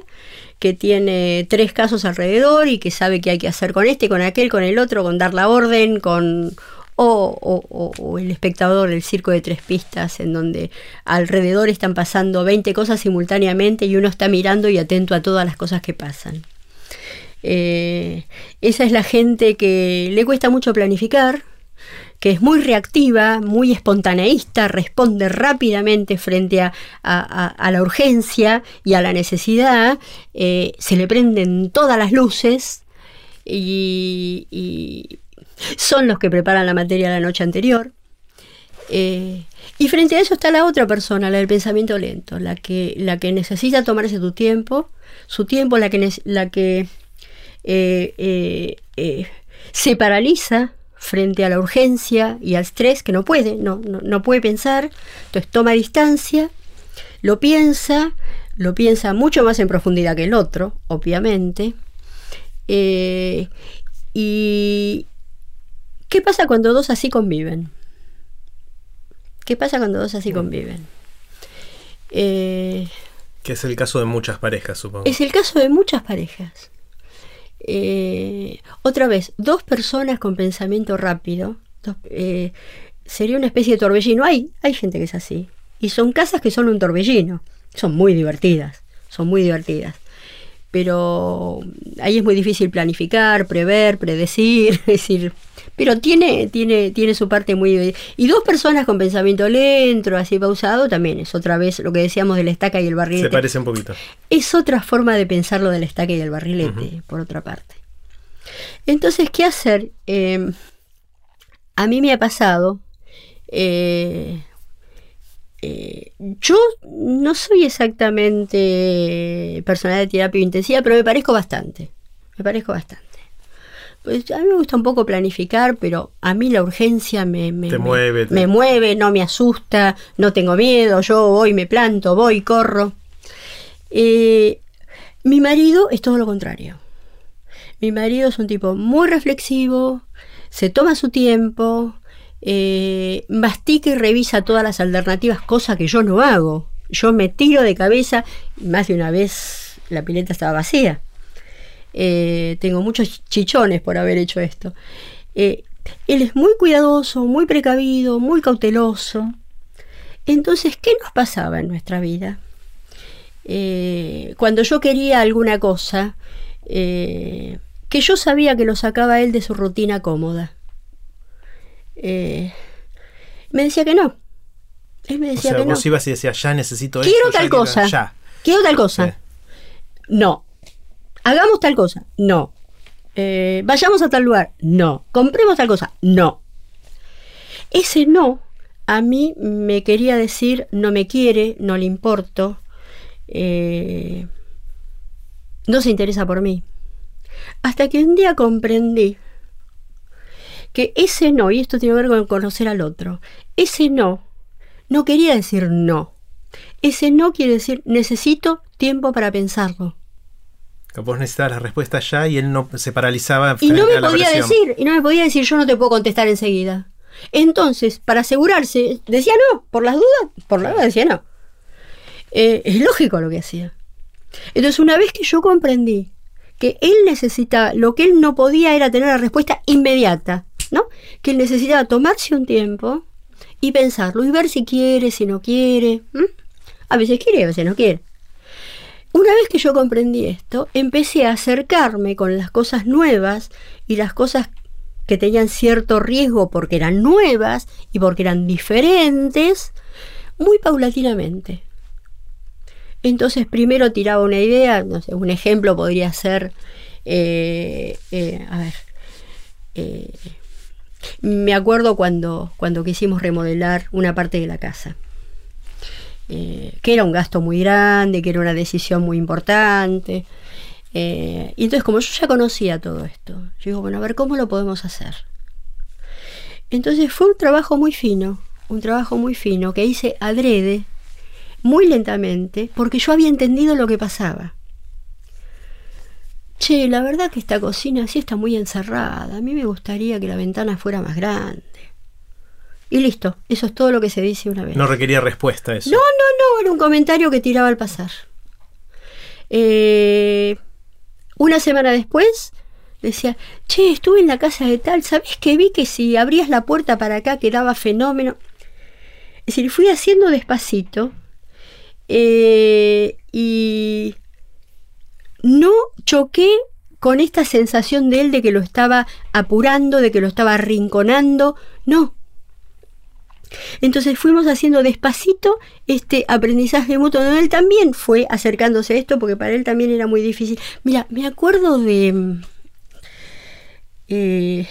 que tiene tres casos alrededor y que sabe qué hay que hacer con este, con aquel, con el otro, con dar la orden, con o, el espectador del circo de tres pistas, en donde alrededor están pasando 20 cosas simultáneamente y uno está mirando y atento a todas las cosas que pasan. Eh, esa es la gente que le cuesta mucho planificar, que es muy reactiva, muy espontaneísta, responde rápidamente frente a, la urgencia y a la necesidad, eh, se le prenden todas las luces y, son los que preparan la materia la noche anterior. Eh, y frente a eso está la otra persona, la del pensamiento lento, la que, la que necesita tomarse tu tiempo, su tiempo, la que, la que eh, se paraliza frente a la urgencia y al estrés, que no puede, no, no, puede pensar, entonces toma distancia, lo piensa, lo piensa mucho más en profundidad que el otro, obviamente, eh, y ¿Qué pasa cuando dos así conviven? ¿Qué pasa cuando dos así conviven? Eh, que es el caso de muchas parejas, supongo. Es el caso de muchas parejas. Eh, otra vez, dos personas con pensamiento rápido, eh, sería una especie de torbellino. Hay, hay gente que es así. Y son casas que son un torbellino. Son muy divertidas. Son muy divertidas. Pero ahí es muy difícil planificar, prever, predecir. Es decir, pero tiene, tiene, tiene su parte muy... Y dos personas con pensamiento lento, así pausado, también es otra vez lo que decíamos de la estaca y el barrilete. Se parece un poquito. Es otra forma de pensarlo de la estaca y el barrilete, por otra parte. Entonces, ¿qué hacer? Em, a mí me ha pasado... Eh, eh, yo no soy exactamente personal de terapia intensiva, pero me parezco bastante. Me parezco bastante. Pues a mí me gusta un poco planificar, pero a mí la urgencia me, me, mueve, me mueve, no me asusta, no tengo miedo, yo voy, me planto, voy, corro. Eh, mi marido es todo lo contrario. Mi marido es un tipo muy reflexivo, se toma su tiempo, eh, mastica y revisa todas las alternativas, cosa que yo no hago. Yo me tiro de cabeza, más de una vez la pileta estaba vacía. Eh, tengo muchos chichones por haber hecho esto. Eh, él es muy cuidadoso, muy precavido, muy cauteloso. Entonces, ¿qué nos pasaba en nuestra vida? Eh, cuando yo quería alguna cosa, que yo sabía que lo sacaba él de su rutina cómoda, me decía que no. Él me decía que vos ibas y decías, ya necesito quiero tal cosa, ya. Quiero tal cosa. No, hagamos tal cosa, no. Eh, vayamos a tal lugar, no. Compremos tal cosa, no. Ese no a mí me quería decir no me quiere, no le importo, eh, no se interesa por mí. Hasta que un día comprendí que ese no, y esto tiene que ver con conocer al otro, ese no no quería decir no. Ese no quiere decir necesito tiempo para pensarlo. Vos necesitabas la respuesta ya y él no se paralizaba. Y no me podía decir, y no me podía decir, yo no te puedo contestar enseguida. Entonces, para asegurarse, decía no, por las dudas, por la duda decía no. Eh, es lógico lo que hacía. Entonces, una vez que yo comprendí que él necesitaba, lo que él no podía era tener la respuesta inmediata, ¿no? Que él necesitaba tomarse un tiempo y pensarlo y ver si quiere, si no quiere. A veces quiere, a veces no quiere. Una vez que yo comprendí esto, empecé a acercarme con las cosas nuevas y las cosas que tenían cierto riesgo porque eran nuevas y porque eran diferentes, muy paulatinamente. Entonces primero tiraba una idea, no sé, un ejemplo podría ser, eh, eh, a ver, eh, me acuerdo cuando, cuando quisimos remodelar una parte de la casa. Eh, que era un gasto muy grande, que era una decisión muy importante. Eh, y entonces, como yo ya conocía todo esto, yo digo, bueno, a ver cómo lo podemos hacer. Entonces fue un trabajo muy fino, un trabajo muy fino que hice adrede, muy lentamente, porque yo había entendido lo que pasaba. Che, la verdad que esta cocina sí está muy encerrada. A mí me gustaría que la ventana fuera más grande. Y listo, eso es todo lo que se dice una vez. No requería respuesta eso. No, no, no, era un comentario que tiraba al pasar. Eh, una semana después decía, che, estuve en la casa de tal, ¿sabes que vi que si abrías la puerta para acá quedaba fenómeno? Es decir, fui haciendo despacito eh, y no choqué con esta sensación de él de que lo estaba apurando, de que lo estaba arrinconando, no, entonces fuimos haciendo despacito este aprendizaje mutuo. Él también fue acercándose a esto porque para él también era muy difícil. Mira, me acuerdo de... Eh,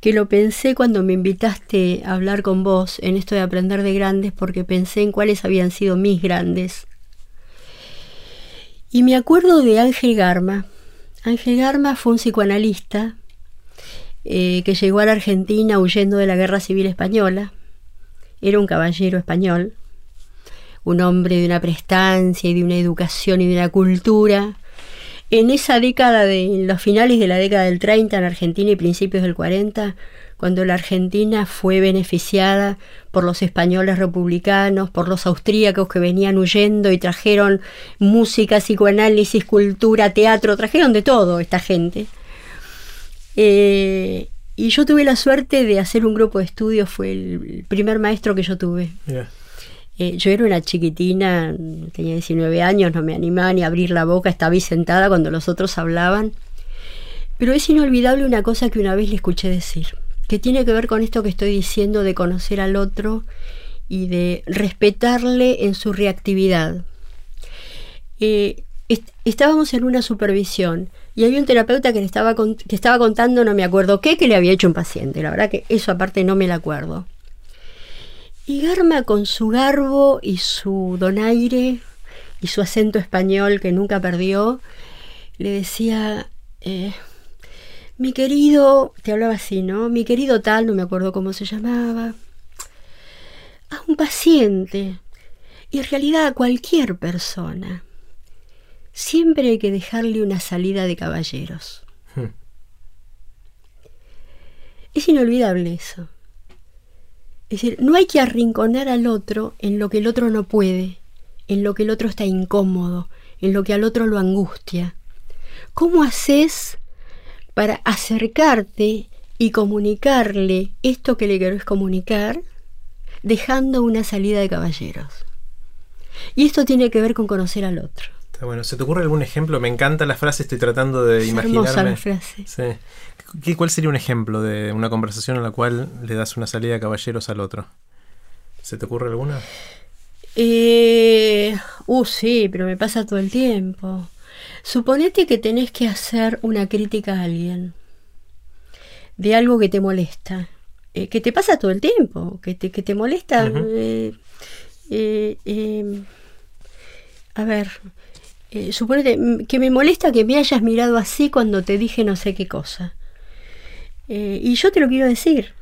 que lo pensé cuando me invitaste a hablar con vos en esto de aprender de grandes porque pensé en cuáles habían sido mis grandes. Y me acuerdo de Ángel Garma. Ángel Garma fue un psicoanalista eh, que llegó a la Argentina huyendo de la Guerra Civil Española. Era un caballero español, un hombre de una prestancia y de una educación y de una cultura en esa década, de en los finales de la década del 30 en Argentina y principios del 40, cuando la Argentina fue beneficiada por los españoles republicanos, por los austríacos que venían huyendo y trajeron música, psicoanálisis, cultura, teatro, trajeron de todo esta gente. Eh, y yo tuve la suerte de hacer un grupo de estudios, fue el primer maestro que yo tuve. Eh, yo era una chiquitina, tenía 19 años, no me animaba ni a abrir la boca, estaba ahí sentada cuando los otros hablaban. Pero es inolvidable una cosa que una vez le escuché decir que tiene que ver con esto que estoy diciendo de conocer al otro y de respetarle en su reactividad. Eh, estábamos en una supervisión y había un terapeuta que le estaba, que estaba contando, no me acuerdo qué, que le había hecho un paciente. La verdad que eso aparte no me lo acuerdo. Y Garma con su garbo y su donaire y su acento español que nunca perdió, le decía, eh, mi querido, te hablaba así, ¿no? Mi querido tal, no me acuerdo cómo se llamaba, a un paciente, y en realidad a cualquier persona, siempre hay que dejarle una salida de caballeros. Hmm. Es inolvidable eso. Es decir, no hay que arrinconar al otro en lo que el otro no puede, en lo que el otro está incómodo, en lo que al otro lo angustia. ¿Cómo haces para acercarte y comunicarle esto que le querés comunicar, dejando una salida de caballeros. Y esto tiene que ver con conocer al otro. Está bueno. ¿Se te ocurre algún ejemplo? Me encanta la frase, estoy tratando de imaginarme. la frase. Sí. ¿Cuál sería un ejemplo de una conversación en la cual le das una salida de caballeros al otro? ¿Se te ocurre alguna? Eh, uh, sí, pero me pasa todo el tiempo. Suponete que tenés que hacer una crítica a alguien de algo que te molesta, eh, que te pasa todo el tiempo, que te, que te molesta. Eh, eh, a ver, suponete que me molesta que me hayas mirado así cuando te dije no sé qué cosa. y yo te lo quiero decir.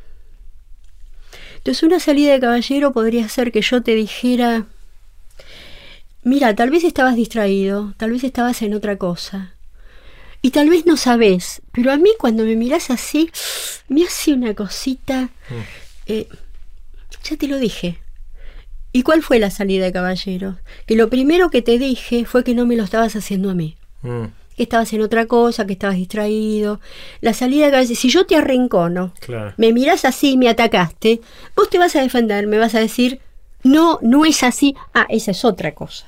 Entonces una salida de caballero podría ser que yo te dijera, mira, tal vez estabas distraído, tal vez estabas en otra cosa. Y tal vez no sabes, pero a mí cuando me miras así, me hace una cosita. Mm. Eh, ya te lo dije. ¿Y cuál fue la salida de caballeros? Que lo primero que te dije fue que no me lo estabas haciendo a mí. Mm. Que estabas en otra cosa, que estabas distraído. La salida de caballeros, si yo te arrincono, me miras así y me atacaste, vos te vas a defender, me vas a decir, no, no es así. Ah, esa es otra cosa.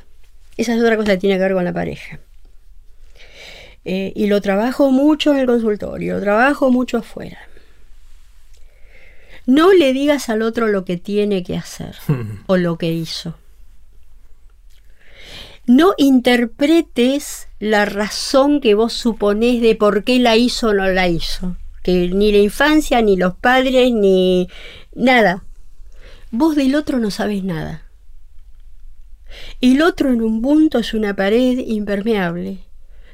Esa es otra cosa que tiene que ver con la pareja. Eh, y lo trabajo mucho en el consultorio, lo trabajo mucho afuera. No le digas al otro lo que tiene que hacer o lo que hizo. No interpretes la razón que vos suponés de por qué la hizo o no la hizo. Que ni la infancia, ni los padres, ni nada. Vos del otro no sabes nada. El otro en un punto es una pared impermeable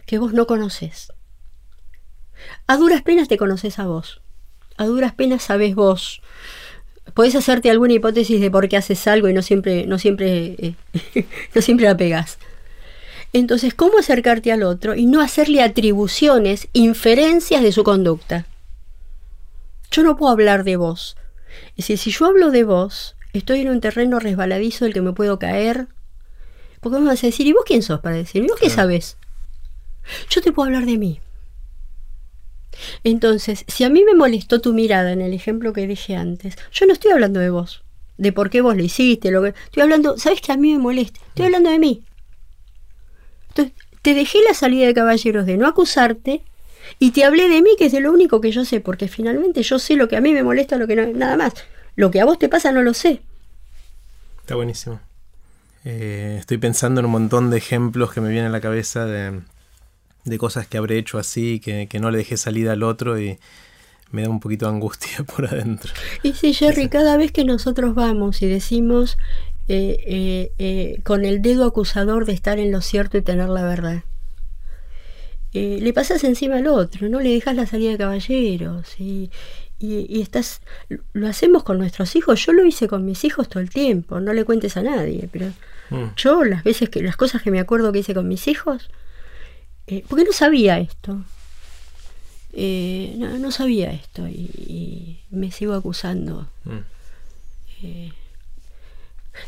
que vos no conoces. A duras penas te conoces a vos. A duras penas sabes vos. Podés hacerte alguna hipótesis de por qué haces algo y no siempre, no siempre, eh, no siempre la pegas. Entonces, ¿cómo acercarte al otro y no hacerle atribuciones, inferencias de su conducta? Yo no puedo hablar de vos. Es decir, si yo hablo de vos, estoy en un terreno resbaladizo del que me puedo caer, porque me vas a decir, ¿y vos quién sos para decir? ¿Y vos qué sabes? Yo te puedo hablar de mí. Entonces, si a mí me molestó tu mirada en el ejemplo que dije antes, yo no estoy hablando de vos, de por qué vos lo hiciste, lo que estoy hablando, ¿sabes que a mí me molesta? Estoy mm. hablando de mí. Entonces, te dejé la salida de caballeros de no acusarte y te hablé de mí, que es de lo único que yo sé, porque finalmente yo sé lo que a mí me molesta, lo que no, nada más. Lo que a vos te pasa no lo sé. Está buenísimo. Eh, estoy pensando en un montón de ejemplos que me vienen a la cabeza de, cosas que habré hecho así, que, que, no le dejé salida al otro y me da un poquito de angustia por adentro. Y sí, Jerry, cada vez que nosotros vamos y decimos eh, eh, con el dedo acusador de estar en lo cierto y tener la verdad, le pasas encima al otro, no le dejas la salida de caballeros y, y, estás lo hacemos con nuestros hijos yo lo hice con mis hijos todo el tiempo no le cuentes a nadie pero mm. yo las veces que las cosas que me acuerdo que hice con mis hijos eh, porque no sabía esto. Eh, no, no sabía esto y, y me sigo acusando. Mm. Eh,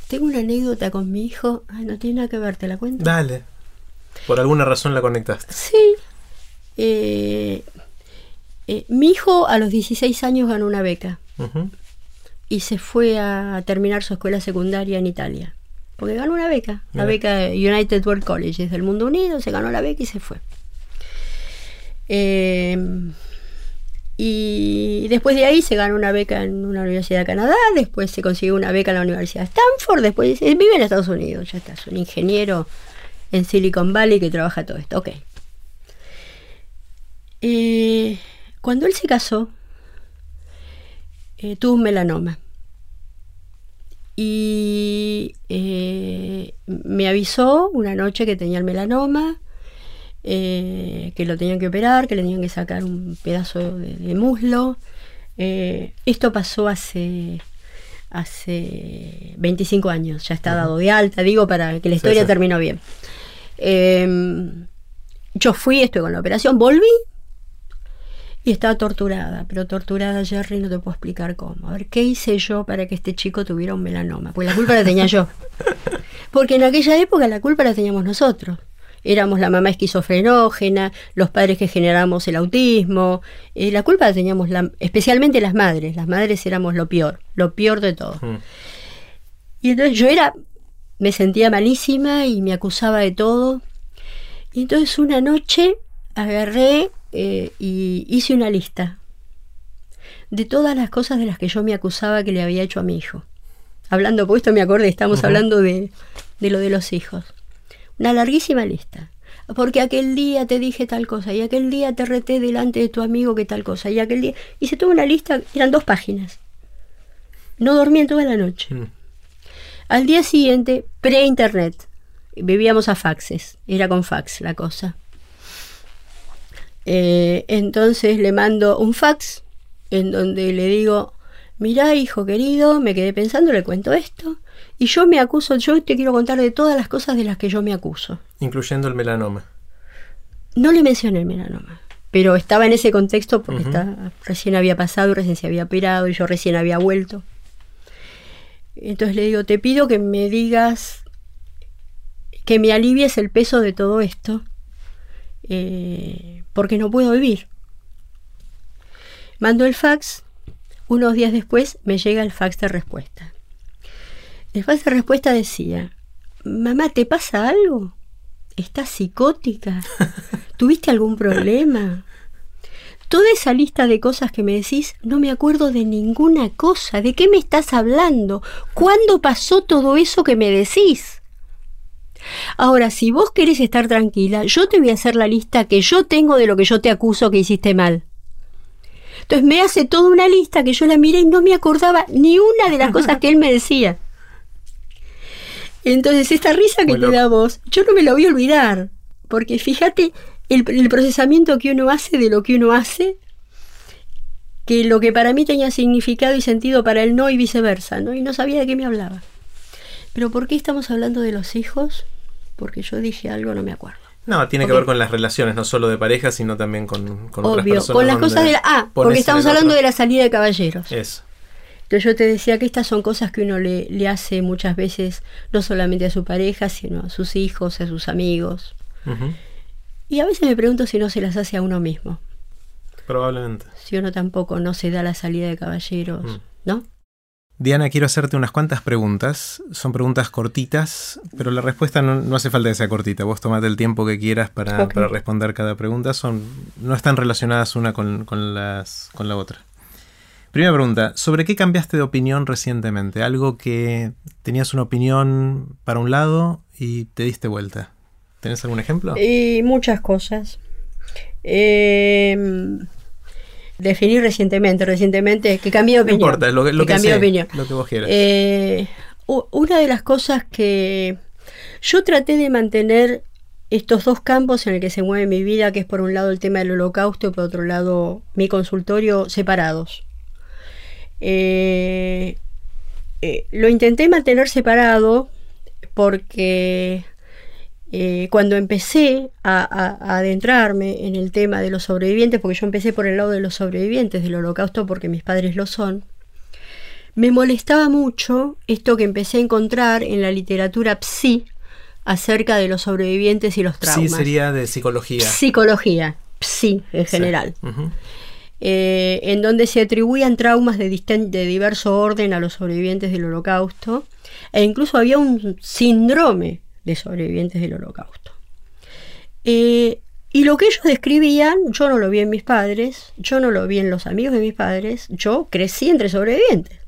tengo una anécdota con mi hijo. Ay, no tiene nada que ver, ¿te la cuento? Dale. Por alguna razón la conectaste. Sí. Eh, mi hijo a los 16 años ganó una beca y se fue a terminar su escuela secundaria en Italia. Porque ganó una beca, la beca United World College, es del mundo unido, se ganó la beca y se fue. Eh, y después de ahí se ganó una beca en una universidad de Canadá, después se consiguió una beca en la Universidad de Stanford, después vive en Estados Unidos, ya está, es un ingeniero en Silicon Valley que trabaja todo esto. Ok. Eh, cuando él se casó, eh, tuvo un melanoma. Y eh, me avisó una noche que tenía el melanoma, eh, que lo tenían que operar, que le tenían que sacar un pedazo de, de muslo. Eh, esto pasó hace, hace 25 años, ya está dado de alta, digo, para que la historia sí. terminó bien. Eh, yo fui, estuve con la operación, volví y estaba torturada, pero torturada, Jerry, no te puedo explicar cómo. A ver, ¿qué hice yo para que este chico tuviera un melanoma? Pues la culpa la tenía yo. Porque en aquella época la culpa la teníamos nosotros. Éramos la mamá esquizofrenógena, los padres que generamos el autismo. eh, la culpa la teníamos la- especialmente las madres. Las madres éramos lo peor, lo peor de todo. Mm. Y entonces yo era, me sentía malísima y me acusaba de todo. Y entonces una noche agarré eh, y hice una lista de todas las cosas de las que yo me acusaba que le había hecho a mi hijo. Hablando, por esto me acordé, estamos hablando de, de lo de los hijos. Una larguísima lista. Porque aquel día te dije tal cosa, y aquel día te reté delante de tu amigo que tal cosa, y aquel día... Hice toda una lista, eran dos páginas. No dormí en toda la noche. Mm. Al día siguiente, pre-internet, vivíamos a faxes, era con fax la cosa. Eh, entonces le mando un fax en donde le digo, mira hijo querido, me quedé pensando, le cuento esto, y yo me acuso, yo te quiero contar de todas las cosas de las que yo me acuso. Incluyendo el melanoma. No le mencioné el melanoma, pero estaba en ese contexto porque está- recién había pasado, recién se había operado y yo recién había vuelto. Entonces le digo, te pido que me digas, que me alivies el peso de todo esto, eh, porque no puedo vivir. Mando el fax, unos días después me llega el fax de respuesta. El fax de respuesta decía, mamá, ¿te pasa algo? ¿Estás psicótica? ¿Tuviste algún problema? Toda esa lista de cosas que me decís, no me acuerdo de ninguna cosa. ¿De qué me estás hablando? ¿Cuándo pasó todo eso que me decís? Ahora, si vos querés estar tranquila, yo te voy a hacer la lista que yo tengo de lo que yo te acuso que hiciste mal. Entonces me hace toda una lista que yo la miré y no me acordaba ni una de las cosas que él me decía. Entonces, esta risa que te da vos, yo no me la voy a olvidar. Porque fíjate el, el procesamiento que uno hace de lo que uno hace, que lo que para mí tenía significado y sentido para él no y viceversa, ¿no? Y no sabía de qué me hablaba. Pero ¿por qué estamos hablando de los hijos? Porque yo dije algo, no me acuerdo. No, tiene que ver con las relaciones, no solo de pareja, sino también con, con otras Obvio, personas. con las cosas de la... Ah, porque estamos hablando de la salida de caballeros. Eso. Entonces yo te decía que estas son cosas que uno le, le hace muchas veces, no solamente a su pareja, sino a sus hijos, a sus amigos. Y a veces me pregunto si no se las hace a uno mismo. Probablemente. Si uno tampoco no se da la salida de caballeros, Mm. ¿no? Diana, quiero hacerte unas cuantas preguntas. Son preguntas cortitas, pero la respuesta no, no hace falta que sea cortita. Vos tomate el tiempo que quieras para, para responder cada pregunta. Son, no están relacionadas una con, con las, con la otra. Primera pregunta, ¿sobre qué cambiaste de opinión recientemente? Algo que tenías una opinión para un lado y te diste vuelta. ¿Tenés algún ejemplo? Y muchas cosas. Eh, definí recientemente, recientemente, que cambié de no opinión. importa, lo que, lo que opinión. lo que vos quieras. Eh, una de las cosas que yo traté de mantener estos dos campos en el que se mueve mi vida, que es por un lado el tema del holocausto y por otro lado mi consultorio, separados. Eh, eh, lo intenté mantener separado porque eh, cuando empecé a, adentrarme en el tema de los sobrevivientes, porque yo empecé por el lado de los sobrevivientes del holocausto porque mis padres lo son, me molestaba mucho esto que empecé a encontrar en la literatura psi acerca de los sobrevivientes y los traumas. Sí, sería de psicología. Psicología, psi en general. Eh, en donde se atribuían traumas de, de diverso orden a los sobrevivientes del holocausto, e incluso había un síndrome de sobrevivientes del holocausto. Eh, y lo que ellos describían, yo no lo vi en mis padres, yo no lo vi en los amigos de mis padres, yo crecí entre sobrevivientes.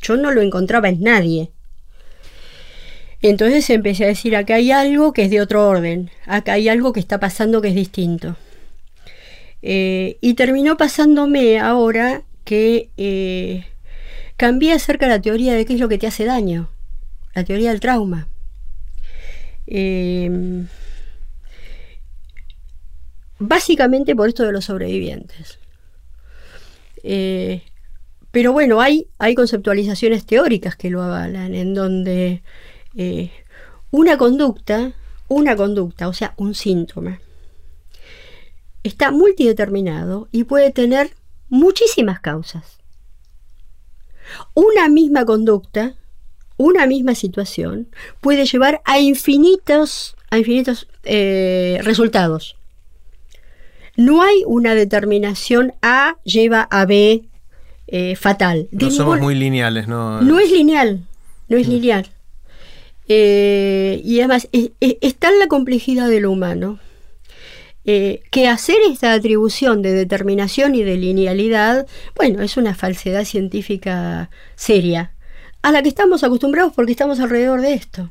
Yo no lo encontraba en nadie. Entonces empecé a decir, acá hay algo que es de otro orden, acá hay algo que está pasando que es distinto. Eh, y terminó pasándome ahora que eh, cambié acerca de la teoría de qué es lo que te hace daño, la teoría del trauma. Em, básicamente por esto de los sobrevivientes. Eh, pero bueno, hay, hay conceptualizaciones teóricas que lo avalan, en donde eh, una conducta, una conducta, o sea, un síntoma, está multideterminado y puede tener muchísimas causas. Una misma conducta, una misma situación, puede llevar a infinitos, a infinitos eh, resultados. No hay una determinación A lleva a B eh, fatal. no somos muy lineales, ¿no? No es lineal, no es mm. lineal. Eh, y además, está en la complejidad de lo humano. Eh, que hacer esta atribución de determinación y de linealidad, bueno, es una falsedad científica seria, a la que estamos acostumbrados porque estamos alrededor de esto.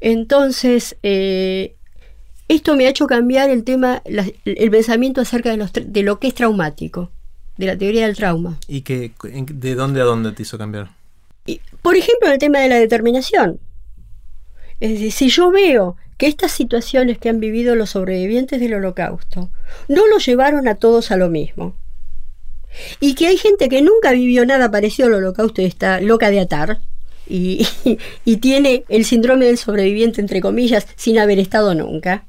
Entonces, esto me ha hecho cambiar el tema, el pensamiento acerca de, de lo que es traumático de la teoría del trauma. ¿Y que, de dónde a dónde te hizo cambiar? por ejemplo, el tema de la determinación. Es decir, si yo veo que estas situaciones que han vivido los sobrevivientes del holocausto no los llevaron a todos a lo mismo, y que hay gente que nunca vivió nada parecido al holocausto y está loca de atar, y, y tiene el síndrome del sobreviviente, entre comillas, sin haber estado nunca,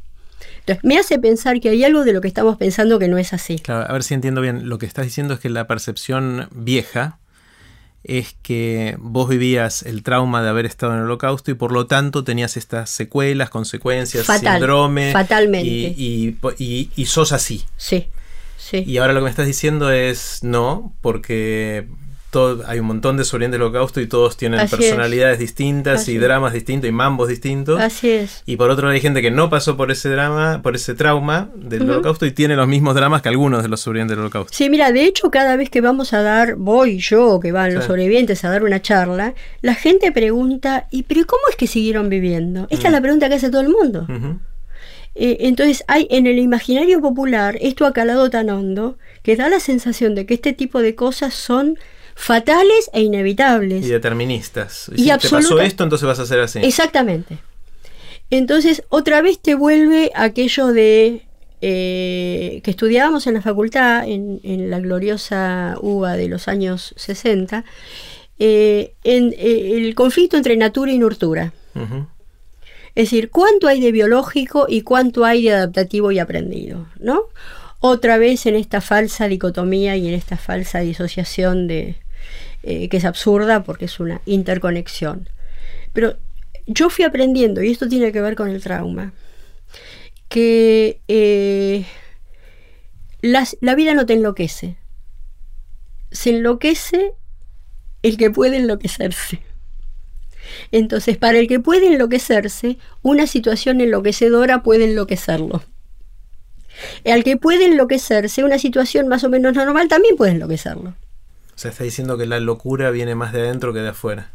me hace pensar que hay algo de lo que estamos pensando que no es así. Claro, a ver si entiendo bien. Lo que estás diciendo es que la percepción vieja es que vos vivías el trauma de haber estado en el holocausto y por lo tanto tenías estas secuelas, consecuencias, síndrome. Fatalmente. Y, y, y, sos así. Sí, sí. Y ahora lo que me estás diciendo es no, porque hay un montón de sobrevivientes del holocausto y todos tienen personalidades distintas y dramas distintos y mambos distintos. Así es. Y por otro lado hay gente que no pasó por ese drama, por ese trauma del holocausto y tiene los mismos dramas que algunos de los sobrevivientes del holocausto. Sí, mira, de hecho cada vez que vamos a dar, voy yo, que van los sobrevivientes a dar una charla, la gente pregunta, ¿y pero cómo es que siguieron viviendo? Esta es la mm. pregunta que hace todo el mundo. Eh, entonces hay en el imaginario popular esto ha calado tan hondo que da la sensación de que este tipo de cosas son fatales e inevitables. Y deterministas. Y si te pasó esto, entonces vas a hacer así. Exactamente. Entonces, otra vez te vuelve aquello de eh, que estudiábamos en la facultad, en, la gloriosa UBA de los años 60, eh, en, eh, el conflicto entre natura y nurtura. Es decir, cuánto hay de biológico y cuánto hay de adaptativo y aprendido, ¿no? Otra vez en esta falsa dicotomía y en esta falsa disociación de, eh, que es absurda porque es una interconexión. Pero yo fui aprendiendo, y esto tiene que ver con el trauma, que eh, la vida no te enloquece. Se enloquece el que puede enloquecerse. Entonces, para el que puede enloquecerse, una situación enloquecedora puede enloquecerlo. Al que puede enloquecerse, una situación más o menos normal también puede enloquecerlo. O sea, está diciendo que la locura viene más de adentro que de afuera.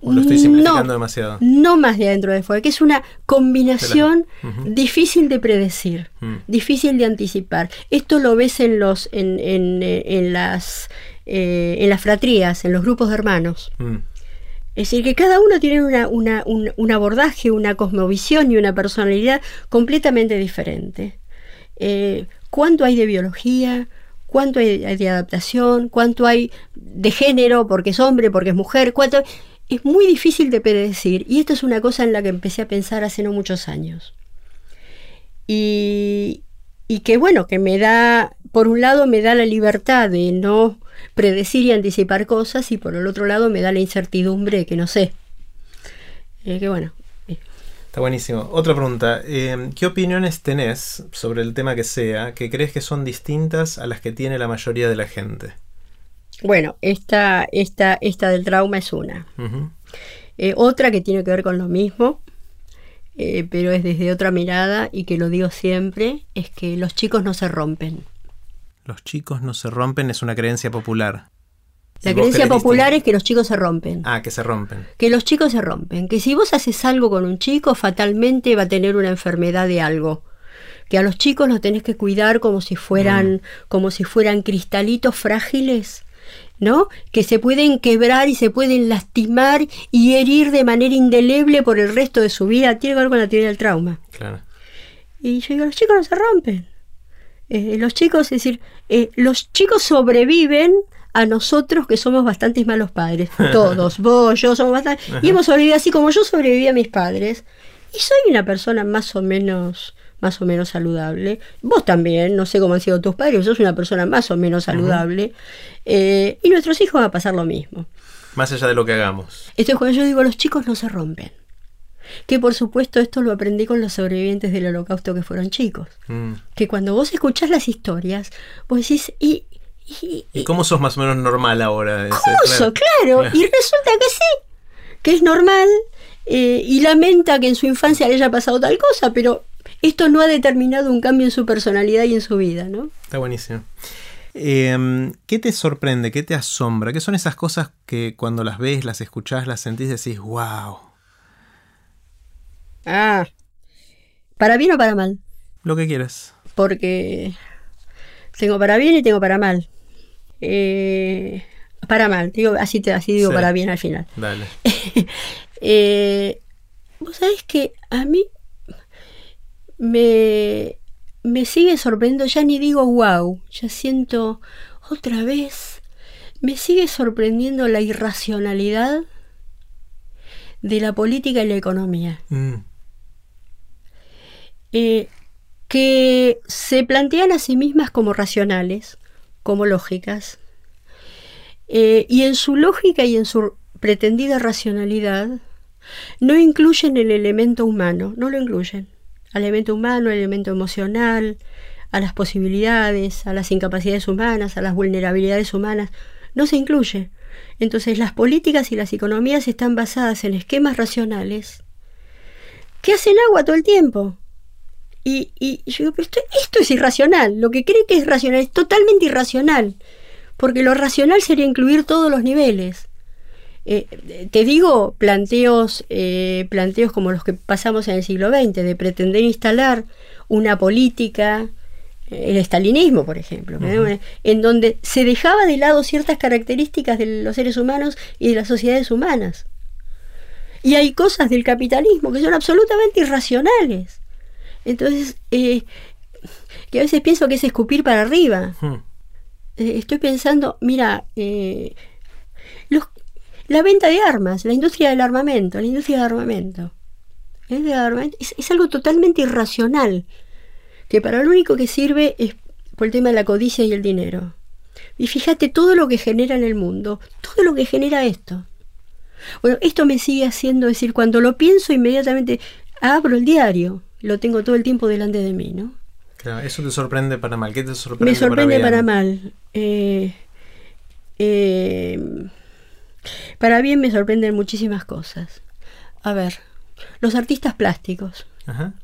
¿O lo estoy simplificando demasiado? No más de adentro de afuera, que es una combinación difícil de predecir, mm. difícil de anticipar. Esto lo ves en los en, en, eh, las eh, en las fratrías, en los grupos de hermanos. Mm. Es decir, que cada uno tiene un, abordaje, una cosmovisión y una personalidad completamente diferente. Eh, ¿Cuánto hay de biología? cuánto hay de adaptación, cuánto hay de género, porque es hombre, porque es mujer, cuánto... es muy difícil de predecir. Y esto es una cosa en la que empecé a pensar hace no muchos años. Y, y que bueno, que me da, por un lado me da la libertad de no predecir y anticipar cosas y por el otro lado me da la incertidumbre que no sé. Eh, que bueno. Está buenísimo. Otra pregunta. eh, ¿Qué opiniones tenés sobre el tema que sea que crees que son distintas a las que tiene la mayoría de la gente? Bueno, esta, esta, esta del trauma es una. Eh, otra que tiene que ver con lo mismo, eh, pero es desde otra mirada y que lo digo siempre, es que los chicos no se rompen. Los chicos no se rompen es una creencia popular. La ¿Y vos creencia popular es que los chicos se rompen. Ah, que se rompen. Que los chicos se rompen. Que si vos haces algo con un chico, fatalmente va a tener una enfermedad de algo. Que a los chicos los tenés que cuidar como si fueran, como si fueran cristalitos frágiles, ¿no? Que se pueden quebrar y se pueden lastimar y herir de manera indeleble por el resto de su vida. Tiene que ver con la teoría del trauma. Claro. Y yo digo, los chicos no se rompen. Eh, los chicos, es decir, eh, los chicos sobreviven a nosotros que somos bastantes malos padres. Todos, vos, yo, somos bastantes. Y hemos sobrevivido así como yo sobreviví a mis padres. Y soy una persona más o menos más o menos saludable. Vos también, no sé cómo han sido tus padres, sos una persona más o menos saludable. Eh, y nuestros hijos van a pasar lo mismo. Más allá de lo que hagamos. Entonces cuando yo digo los chicos no se rompen. Que por supuesto esto lo aprendí con los sobrevivientes del holocausto que fueron chicos. Mm. Que cuando vos escuchás las historias, vos decís, y... y, ¿Y cómo sos más o menos normal ahora? ¿Cómo claro. sos? Claro. Y resulta que sí, que es normal eh, y lamenta que en su infancia le haya pasado tal cosa, pero esto no ha determinado un cambio en su personalidad y en su vida, ¿no? Está buenísimo. Eh, ¿Qué te sorprende? ¿Qué te asombra? ¿Qué son esas cosas que cuando las ves, las escuchás, las sentís, decís, wow? Ah. ¿Para bien o para mal? Lo que quieras. Porque tengo para bien y tengo para mal. Eh, para mal, digo, así, te, así digo Sí. para bien al final. Dale. Eh, Vos sabés que a mí me, me sigue sorprendiendo, ya ni digo wow, ya siento otra vez, me sigue sorprendiendo la irracionalidad de la política y la economía. Mm. Eh, que se plantean a sí mismas como racionales, como lógicas, eh, y en su lógica y en su pretendida racionalidad no incluyen el elemento humano, no lo incluyen. Al elemento humano, al elemento emocional, a las posibilidades, a las incapacidades humanas, a las vulnerabilidades humanas, no se incluye. Entonces las políticas y las economías están basadas en esquemas racionales que hacen agua todo el tiempo. Y, y yo digo, pero esto, esto es irracional. Lo que cree que es racional es totalmente irracional. Porque lo racional sería incluir todos los niveles. Eh, te digo planteos, eh, planteos como los que pasamos en el siglo XX, de pretender instalar una política, eh, el estalinismo, por ejemplo, en donde se dejaba de lado ciertas características de los seres humanos y de las sociedades humanas. Y hay cosas del capitalismo que son absolutamente irracionales. Entonces, eh, que a veces pienso que es escupir para arriba. Mm. Eh, estoy pensando, mira, eh, los- la venta de armas, la industria del armamento, la industria del armamento, la industria del armamento es, es algo totalmente irracional, que para lo único que sirve es por el tema de la codicia y el dinero. Y fíjate todo lo que genera en el mundo, todo lo que genera esto. Bueno, esto me sigue haciendo decir, cuando lo pienso inmediatamente, abro el diario, lo tengo todo el tiempo delante de mí, ¿no? Claro, eso te sorprende para mal. ¿Qué te sorprende, Me sorprende para, mal. Eh, eh, para bien me sorprenden muchísimas cosas. A ver, los artistas plásticos. Ajá.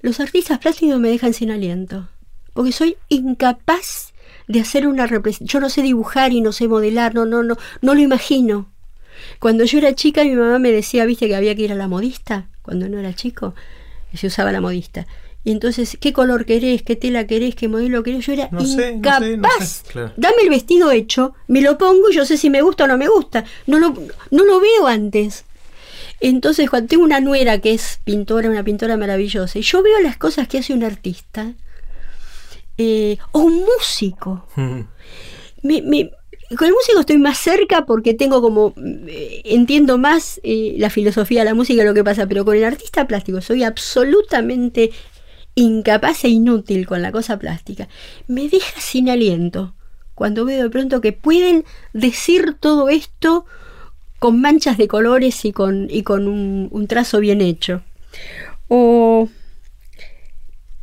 Los artistas plásticos me dejan sin aliento. Porque soy incapaz de hacer una representación. Yo no sé dibujar y no sé modelar, no, no, no, no lo imagino. Cuando yo era chica, mi mamá me decía, viste, que había que ir a la modista, cuando no era chico, y se usaba la modista. Y entonces, ¿qué color querés? ¿Qué tela querés? ¿Qué modelo querés? Yo era No sé, no incapaz. sé, no sé, claro. Dame el vestido hecho, me lo pongo y yo sé si me gusta o no me gusta. No lo, no lo veo antes. Entonces, cuando tengo una nuera que es pintora, una pintora maravillosa, y yo veo las cosas que hace un artista, eh, o un músico, Mm. me, me- con el músico estoy más cerca porque tengo como, eh, entiendo más eh, la filosofía de la música y lo que pasa, pero con el artista plástico soy absolutamente incapaz e inútil con la cosa plástica. Me deja sin aliento cuando veo de pronto que pueden decir todo esto con manchas de colores y con, y con un, un trazo bien hecho. O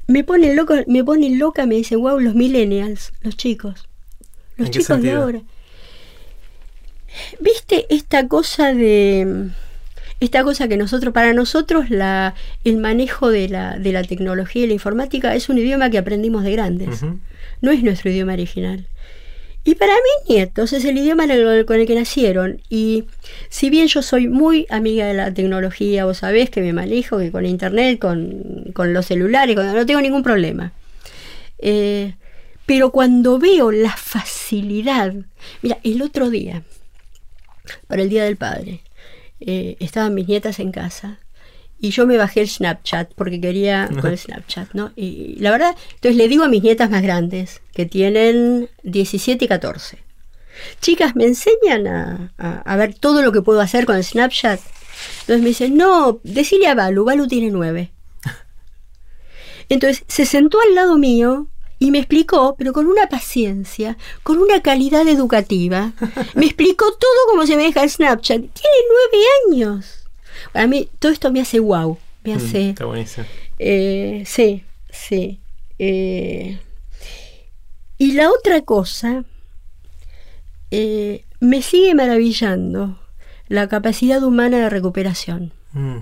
me pone loco, me pone loca, me dicen, wow, los millennials, los chicos. Los ¿En qué chicos de ahora. ¿Viste esta cosa de esta cosa que nosotros, para nosotros, la, el manejo de la, de la tecnología y la informática es un idioma que aprendimos de grandes. No es nuestro idioma original. Y para mis nietos es el idioma con el que nacieron. Y si bien yo soy muy amiga de la tecnología, vos sabés que me manejo, que con internet, con, con los celulares, con- no tengo ningún problema. Eh, pero cuando veo la facilidad, mira, el otro día, para el Día del Padre, eh, estaban mis nietas en casa y yo me bajé el Snapchat porque quería con el Snapchat, ¿no? Y la verdad, entonces le digo a mis nietas más grandes, que tienen 17 y 14, chicas, ¿me enseñan a, a- a ver todo lo que puedo hacer con el Snapchat? Entonces me dicen, no, decile a Balu, Balu tiene 9. Entonces se sentó al lado mío y me explicó, pero con una paciencia, con una calidad educativa. Me explicó todo como se maneja el Snapchat. Tiene nueve años. Para mí todo esto me hace wow. Me Mm, hace... Está buenísimo. Eh, sí, sí. Eh, y la otra cosa, eh, me sigue maravillando la capacidad humana de recuperación, Mm.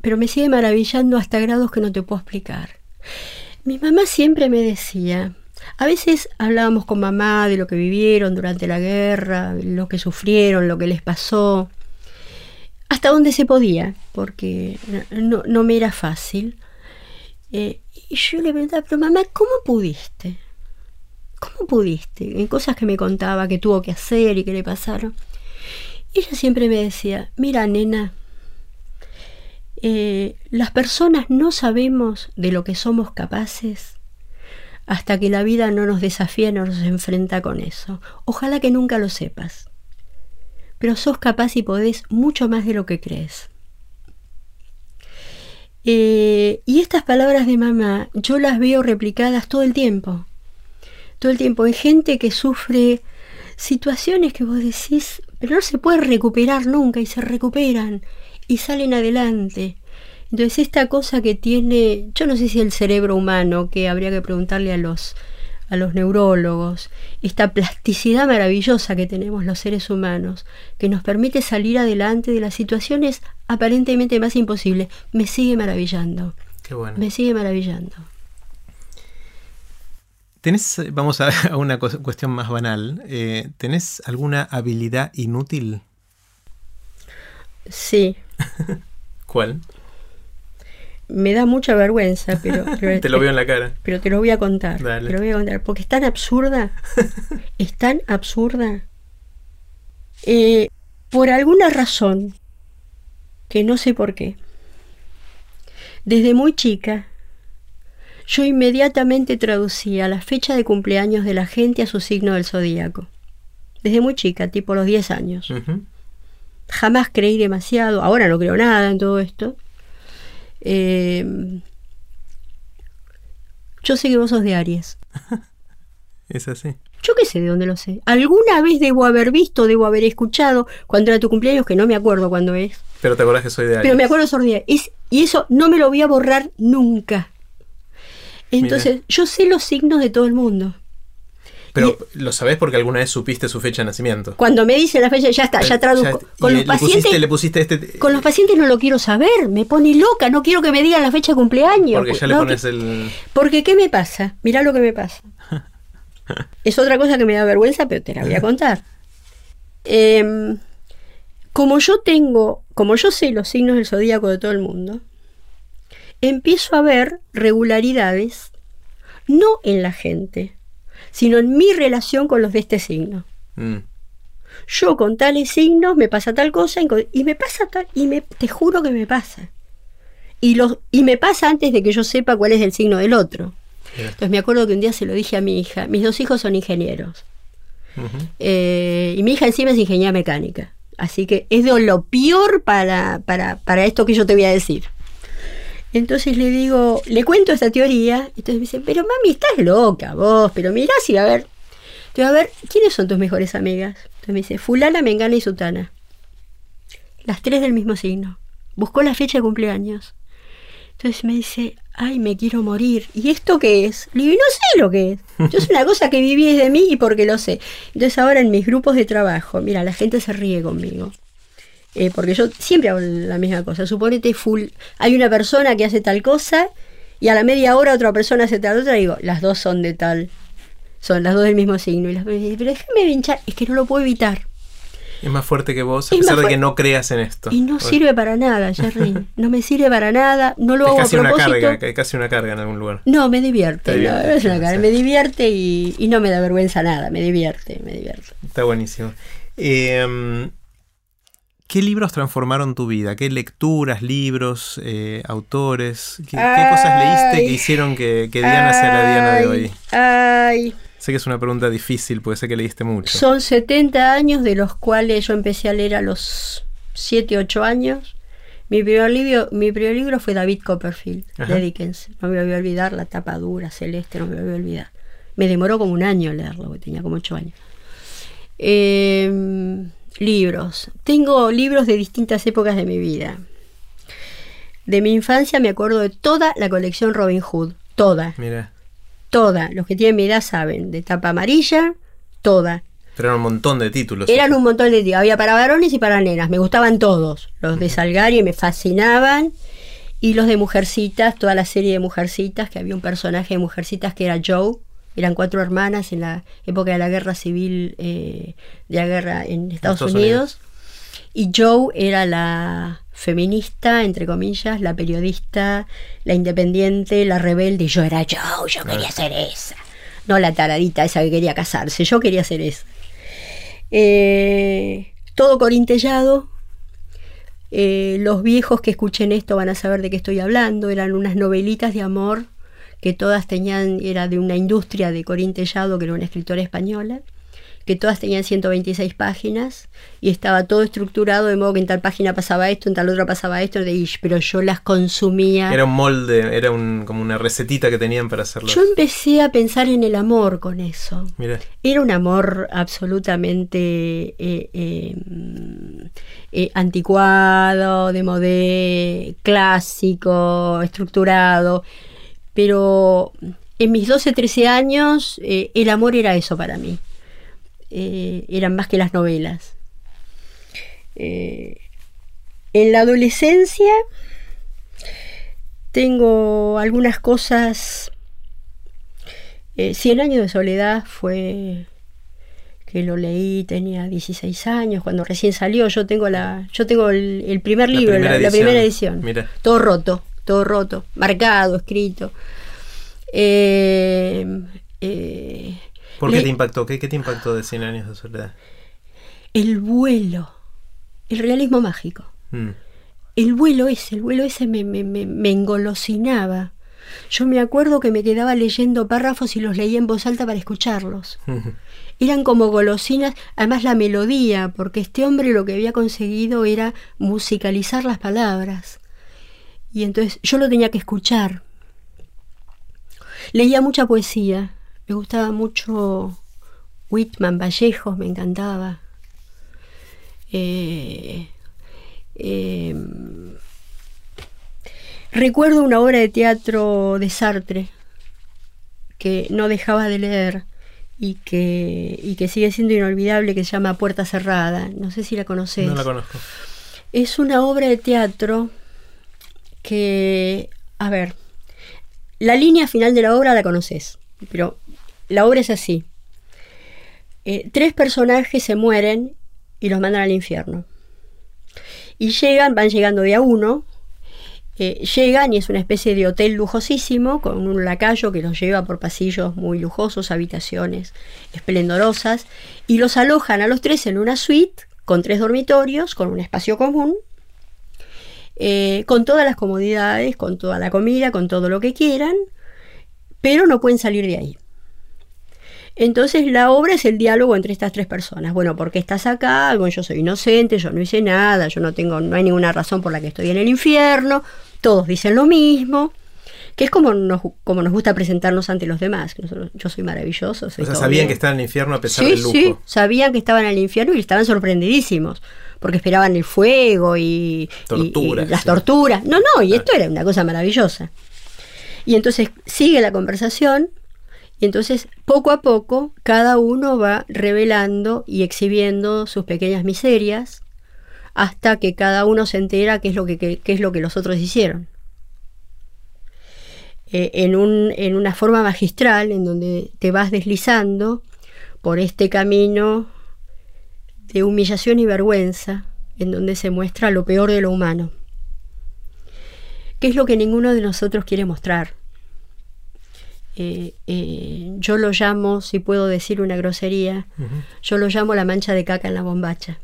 pero me sigue maravillando hasta grados que no te puedo explicar. Mi mamá siempre me decía, a veces hablábamos con mamá de lo que vivieron durante la guerra, lo que sufrieron, lo que les pasó, hasta donde se podía, porque no, no me era fácil. Eh, y yo le preguntaba, pero mamá, ¿cómo pudiste? ¿Cómo pudiste? En cosas que me contaba que tuvo que hacer y que le pasaron. Ella siempre me decía, mira, nena, eh, las personas no sabemos de lo que somos capaces hasta que la vida no nos desafía, no nos enfrenta con eso. Ojalá que nunca lo sepas. Pero sos capaz y podés mucho más de lo que crees. Eh, y estas palabras de mamá yo las veo replicadas todo el tiempo. Todo el tiempo en gente que sufre situaciones que vos decís, pero no se puede recuperar nunca y se recuperan y salen adelante. Entonces esta cosa que tiene, yo no sé si el cerebro humano, que habría que preguntarle a los a los neurólogos, esta plasticidad maravillosa que tenemos los seres humanos, que nos permite salir adelante de las situaciones aparentemente más imposibles, me sigue maravillando, Qué bueno. me sigue maravillando. ¿Tenés, vamos a, a una cuestión más banal, eh, ¿tenés alguna habilidad inútil? Sí, ¿Cuál? me da mucha vergüenza, pero, pero- Te lo veo en la cara. pero te lo voy a contar. Dale. Te lo voy a contar, porque es tan absurda, es tan absurda. Eh, por alguna razón, que no sé por qué, desde muy chica, yo inmediatamente traducía la fecha de cumpleaños de la gente a su signo del zodíaco. Desde muy chica, tipo los 10 años. Jamás creí demasiado, ahora no creo nada en todo esto. Eh, yo sé que vos sos de Aries. Es así. Yo qué sé de dónde lo sé. Alguna vez debo haber visto, debo haber escuchado cuando era tu cumpleaños, que no me acuerdo cuándo es. Pero te acordás que soy de Pero Aries. me acuerdo sordía. Es, y eso no me lo voy a borrar nunca. Entonces, yo sé los signos de todo el mundo. Pero lo sabés porque alguna vez supiste su fecha de nacimiento. Cuando me dicen la fecha, ya está, ya traduzco. Ya- con los le pacientes. pusiste, le pusiste este. Con los pacientes no lo quiero saber, me pone loca, no quiero que me digan la fecha de cumpleaños. Porque ya le pones que- el. Porque ¿qué me pasa? Mirá lo que me pasa. Es otra cosa que me da vergüenza, pero te la voy a contar. Em, como yo tengo, como yo sé los signos del zodíaco de todo el mundo, empiezo a ver regularidades, no en la gente, sino en mi relación con los de este signo. Mm. Yo con tales signos me pasa tal cosa y me pasa tal, y me, te juro que me pasa. Y, los, y me pasa antes de que yo sepa cuál es el signo del otro. Entonces me acuerdo que un día se lo dije a mi hija, mis dos hijos son ingenieros. Eh, y mi hija encima es ingeniera mecánica. Así que es de lo peor para, para, para esto que yo te voy a decir. Entonces le digo, le cuento esta teoría. Entonces me dice, pero mami, estás loca vos, pero mirá si va a ver. Te va a ver, ¿quiénes son tus mejores amigas? Entonces me dice, fulana, mengana y sutana. Las tres del mismo signo. Buscó la fecha de cumpleaños. Entonces me dice, ay, me quiero morir. ¿Y esto qué es? Le digo, no sé lo que es. Yo es una cosa que viví de mí y porque lo sé. Entonces ahora en mis grupos de trabajo, mira, la gente se ríe conmigo. Eh, porque yo siempre hago la misma cosa. Suponete full, hay una persona que hace tal cosa y a la media hora otra persona hace tal otra y digo, las dos son de tal, son las dos del mismo signo. Y las pero déjame pinchar, es que no lo puedo evitar. Es más fuerte que vos, a pesar de que no creas en esto. Y no sirve para nada, Jerry. No me sirve para nada. No lo es hago casi a una propósito. carga, es casi una carga en algún lugar. No, me divierte. No es una carga. sí. Me divierte y, y no me da vergüenza nada. Me divierte, me divierte. Está buenísimo. Eh, ¿Qué libros transformaron tu vida? ¿Qué lecturas, libros, eh, autores? ¿Qué, qué cosas leíste que hicieron que, que Diana sea la Diana de hoy? Ay, Sé que es una pregunta difícil, porque sé que leíste mucho. son 70 años de los cuales yo empecé a leer a los 7, 8 años. Mi primer libro, mi primer libro fue David Copperfield, Ajá. de Dickens. No me voy a olvidar, la tapa dura, celeste, no me voy a olvidar. Me demoró como un año leerlo, porque tenía como 8 años. Eh, libros. Tengo libros de distintas épocas de mi vida. De mi infancia me acuerdo de toda la colección Robin Hood. Toda, Mira, toda. Los que tienen mi edad saben. De tapa amarilla, toda. pero eran un montón de títulos. Eran un montón de tíos. Había para varones y para nenas. Me gustaban todos. Los de Salgari me fascinaban. Y los de Mujercitas, toda la serie de Mujercitas, que había un personaje de Mujercitas que era Joe. Eran cuatro hermanas en la época de la guerra civil, eh, de la guerra en Estados, Estados Unidos. Y Joe era la feminista, entre comillas, la periodista, la independiente, la rebelde. Y yo era Joe, yo quería ser esa. No la taradita esa que quería casarse, yo quería ser esa. Eh, todo corintellado. Eh, los viejos que escuchen esto van a saber de qué estoy hablando. Eran unas novelitas de amor que todas tenían, era de una industria de corintellado, que era una escritora española, que todas tenían 126 páginas y estaba todo estructurado de modo que en tal página pasaba esto, en tal otra pasaba esto, de ish, pero yo las consumía. Era un molde, era un, como una recetita que tenían para hacerlo. Yo empecé a pensar en el amor con eso. Mira, Era un amor absolutamente eh, eh, mm, eh, anticuado, de modé, clásico, estructurado. Pero en mis 12, 13 años eh, el amor era eso para mí. Eh, eran más que las novelas. Eh, en la adolescencia tengo algunas cosas Cien años de soledad fue que lo leí, tenía 16 años, cuando recién salió. Yo tengo la, yo tengo el, el primer La libro, la, primera la edición. primera edición. Mira. Todo roto, todo roto, marcado, escrito. Eh, eh, ¿por qué le- te impactó? ¿Qué, qué te impactó de 100 años de soledad? el vuelo, el realismo mágico. Mm. El vuelo ese, el vuelo ese me, me, me, me engolosinaba. Yo me acuerdo que me quedaba leyendo párrafos y los leía en voz alta para escucharlos. eran como golosinas, además la melodía, porque este hombre lo que había conseguido era musicalizar las palabras. Y entonces yo lo tenía que escuchar. Leía mucha poesía, me gustaba mucho Whitman, Vallejos, me encantaba. Eh, eh, recuerdo una obra de teatro de Sartre que no dejaba de leer y que, y que sigue siendo inolvidable, que se llama Puerta Cerrada. No sé si la conoces. No la conozco. Es una obra de teatro que, a ver, la línea final de la obra la conoces, pero la obra es así. Eh, tres personajes se mueren y los mandan al infierno. Y llegan, van llegando de a uno, eh, llegan y es una especie de hotel lujosísimo con un lacayo que los lleva por pasillos muy lujosos, habitaciones esplendorosas, y los alojan a los tres en una suite con tres dormitorios, con un espacio común, eh, con todas las comodidades, con toda la comida, con todo lo que quieran, pero no pueden salir de ahí. Entonces la obra es el diálogo entre estas tres personas. Bueno, ¿por qué estás acá? Bueno, yo soy inocente, yo no hice nada, yo no tengo, no hay ninguna razón por la que estoy en el infierno. Todos dicen lo mismo que es como nos, como nos gusta presentarnos ante los demás. yo soy maravilloso. o sea, sabían que estaban en el infierno a pesar del lujo. Sí, sabían que estaban en el infierno y estaban sorprendidísimos, porque esperaban el fuego y, las torturas. No, no, y esto era una cosa maravillosa. Y entonces sigue la conversación y entonces poco a poco cada uno va revelando y exhibiendo sus pequeñas miserias hasta que cada uno se entera qué es lo que, qué es lo que los otros hicieron. Eh, en, un, en una forma magistral en donde te vas deslizando por este camino de humillación y vergüenza, en donde se muestra lo peor de lo humano. ¿Qué es lo que ninguno de nosotros quiere mostrar? Eh, eh, yo lo llamo, si puedo decir una grosería, yo lo llamo la mancha de caca en la bombacha.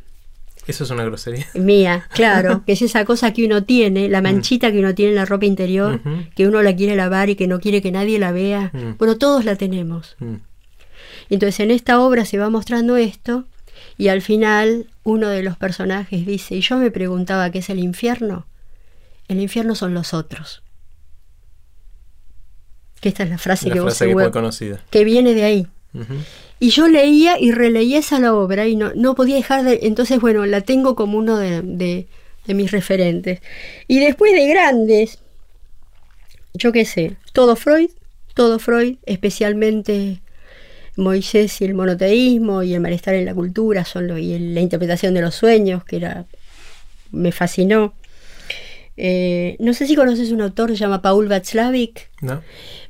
Eso es una grosería. Mía, claro, que es esa cosa que uno tiene, la mm. manchita que uno tiene en la ropa interior, que uno la quiere lavar y que no quiere que nadie la vea. Mm. Bueno, todos la tenemos. Mm. Entonces en esta obra se va mostrando esto y al final uno de los personajes dice, y yo me preguntaba qué es el infierno. El infierno son los otros. Que esta es la frase que vos que, conocida. que viene de ahí. Y yo leía y releía esa la obra y no, no podía dejar de... Entonces, bueno, la tengo como uno de, mis referentes. Y después de grandes, yo qué sé, todo Freud, todo Freud, especialmente Moisés y el monoteísmo y el malestar en la cultura, son lo, y la interpretación de los sueños, que era me fascinó. Eh, no sé si conoces un autor que se llama Paul Václavic. No.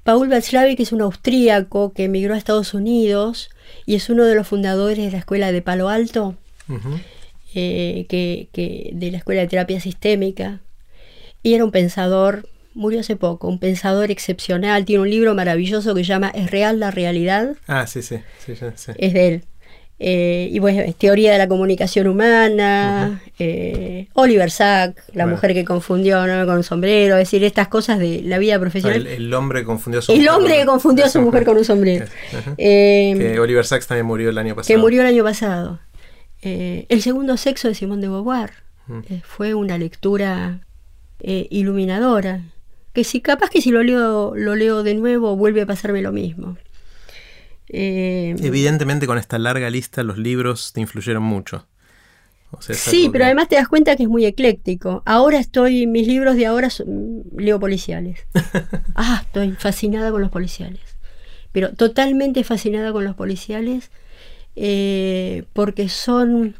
Paul Václavic es un austríaco que emigró a Estados Unidos y es uno de los fundadores de la escuela de Palo Alto, eh, que, de la escuela de terapia sistémica. Y era un pensador, murió hace poco, un pensador excepcional. Tiene un libro maravilloso que se llama ¿Es real la realidad? Ah, sí, sí, sí, sí. Es de él. Eh, y bueno, teoría de la comunicación humana, eh, Oliver Sack, la mujer que confundió con un sombrero, es decir, estas cosas de la vida profesional. El, hombre que confundió a su el mujer. hombre que confundió a su mujer con un sombrero. Eh, que Oliver Sacks también murió el año pasado. Que murió el año pasado. el segundo sexo de Simón de Beauvoir fue una lectura iluminadora. Que si capaz que si lo leo, lo leo de nuevo vuelve a pasarme lo mismo. Eh, Evidentemente con esta larga lista los libros te influyeron mucho. sí, pero además te das cuenta que es muy ecléctico. Ahora estoy, mis libros de ahora leo policiales. ah, estoy fascinada con los policiales. Pero totalmente fascinada con los policiales eh, porque son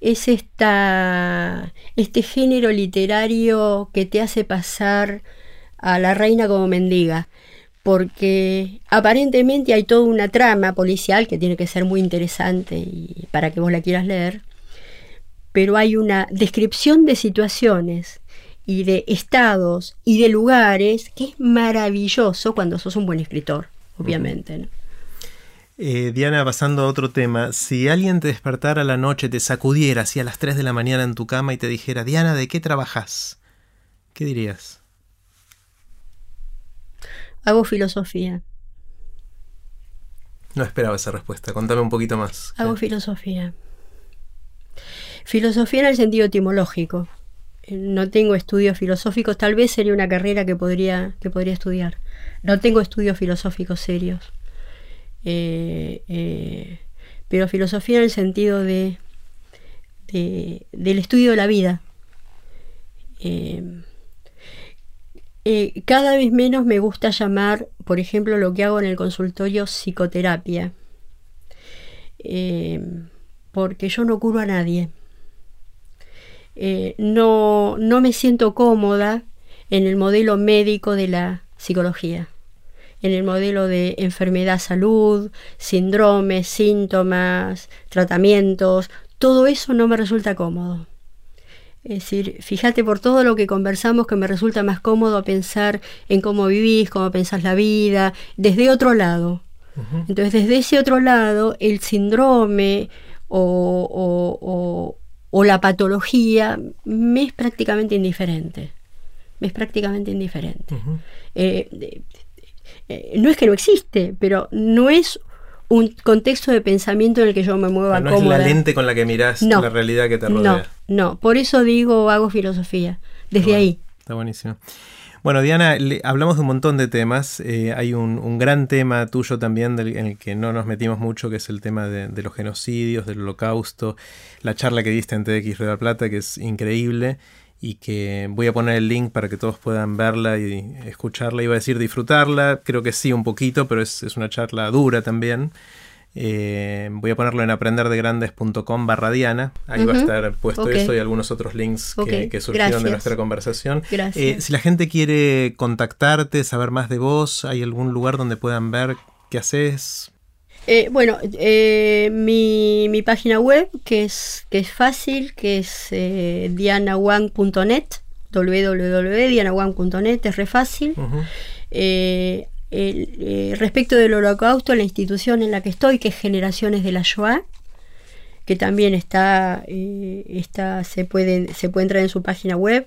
es esta, este género literario que te hace pasar a la reina como mendiga porque aparentemente hay toda una trama policial que tiene que ser muy interesante y para que vos la quieras leer, pero hay una descripción de situaciones y de estados y de lugares que es maravilloso cuando sos un buen escritor, obviamente. Eh, Diana, pasando a otro tema, si alguien te despertara a la noche, te sacudiera así a las 3 de la mañana en tu cama y te dijera, Diana, ¿de qué trabajas? ¿Qué dirías? Hago filosofía. No esperaba esa respuesta. Contame un poquito más. Hago filosofía. Filosofía en el sentido etimológico. No tengo estudios filosóficos. Tal vez sería una carrera que podría, que podría estudiar. No tengo estudios filosóficos serios. Eh, eh, pero filosofía en el sentido de, del estudio de la vida. Eh, eh, cada vez menos me gusta llamar, por ejemplo, lo que hago en el consultorio psicoterapia, eh, porque yo no curo a nadie. Eh, no, no me siento cómoda en el modelo médico de la psicología, en el modelo de enfermedad-salud, síndromes, síntomas, tratamientos, todo eso no me resulta cómodo. Es decir, fíjate por todo lo que conversamos que me resulta más cómodo pensar en cómo vivís, cómo pensás la vida, desde otro lado. Entonces, desde ese otro lado, el síndrome o, la patología me es prácticamente indiferente. Me es prácticamente indiferente. Eh, eh, no es que no existe, pero no es un contexto de pensamiento en el que yo me mueva no cómoda. es la lente con la que mirás la realidad que te rodea. No, no, por eso digo hago filosofía, desde ahí. Está buenísimo. Bueno, Diana, hablamos de un montón de temas. Eh, hay un, gran tema tuyo también en el que no nos metimos mucho, que es el tema de, los genocidios, del holocausto. La charla que diste en TX Red Plata, que es increíble y que voy a poner el link para que todos puedan verla y escucharla. Iba a decir disfrutarla, creo que sí un poquito, pero es, es una charla dura también. Eh, voy a ponerlo en aprenderdegrandes.com barra Diana. Ahí va a estar puesto eso y algunos otros links que, surgieron de nuestra conversación. Eh, si la gente quiere contactarte, saber más de vos, ¿hay algún lugar donde puedan ver qué haces? Eh, bueno, mi, página web, que es, que es fácil, que es dianawang.net, www.dianawang.net, es re fácil. Eh, respecto del holocausto, la institución en la que estoy, que es Generaciones de la Shoah, que también está, eh, está se, puede, se puede entrar en su página web.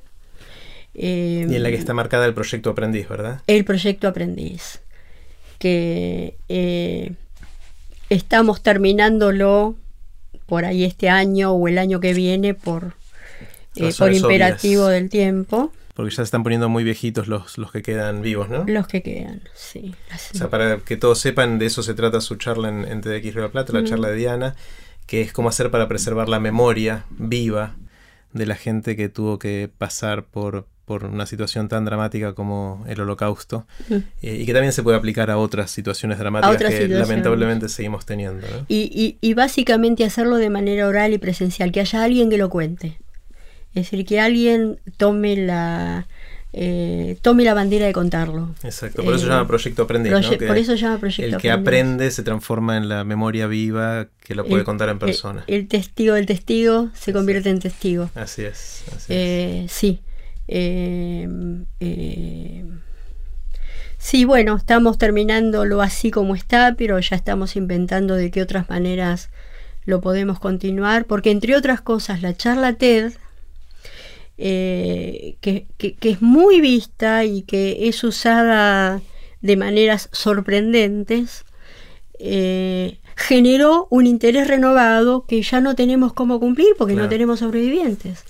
y en la que está marcada el proyecto Aprendiz, ¿verdad? El proyecto Aprendiz, que eh, estamos terminándolo por ahí este año o el año que viene por, por imperativo del tiempo. Porque ya se están poniendo muy viejitos los, los que quedan vivos, ¿no? Los que quedan, sí. O sea, para que todos sepan, de eso se trata su charla en, en TDX Río Plata, la charla de Diana, que es cómo hacer para preservar la memoria viva de la gente que tuvo que pasar por, por una situación tan dramática como el holocausto eh, y que también se puede aplicar a otras situaciones dramáticas que lamentablemente seguimos teniendo. ¿no? Y, y, y básicamente hacerlo de manera oral y presencial, que haya alguien que lo cuente. Es decir, que alguien tome la, eh, tome la bandera de contarlo. Exacto, por eso se llama Proyecto Aprendiz. por eso llama Proyecto El que aprende se transforma en la memoria viva que lo puede contar en persona. El, testigo del testigo se convierte en testigo. Así es. Eh, sí. Eh, sí, bueno, estamos terminándolo así como está, pero ya estamos inventando de qué otras maneras lo podemos continuar, porque entre otras cosas la charla TED eh, que, es muy vista y que es usada de maneras sorprendentes, eh, generó un interés renovado que ya no tenemos cómo cumplir porque no tenemos sobrevivientes.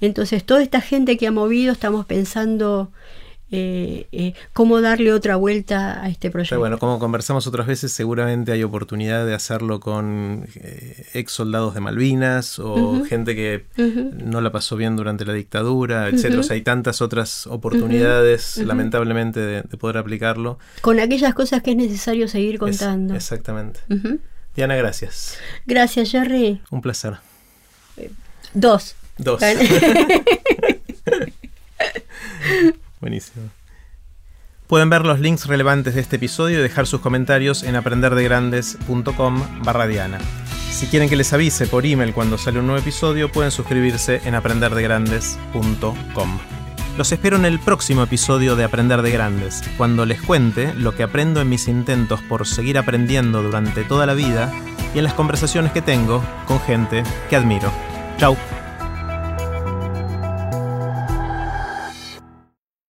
Entonces, toda esta gente que ha movido, estamos pensando eh, eh, cómo darle otra vuelta a este proyecto. bueno, como conversamos otras veces, seguramente hay oportunidad de hacerlo con eh, ex soldados de Malvinas o gente que no la pasó bien durante la dictadura, etcétera. hay tantas otras oportunidades, lamentablemente, de, poder aplicarlo. Con aquellas cosas que es necesario seguir contando. exactamente. Diana, gracias. Gracias, Jerry. Un placer. Dos. Dos. Buenísimo. Pueden ver los links relevantes de este episodio y dejar sus comentarios en aprenderdegrandes.com barra Diana. Si quieren que les avise por email cuando sale un nuevo episodio, pueden suscribirse en aprenderdegrandes.com. Los espero en el próximo episodio de Aprender de Grandes, cuando les cuente lo que aprendo en mis intentos por seguir aprendiendo durante toda la vida y en las conversaciones que tengo con gente que admiro. Chau.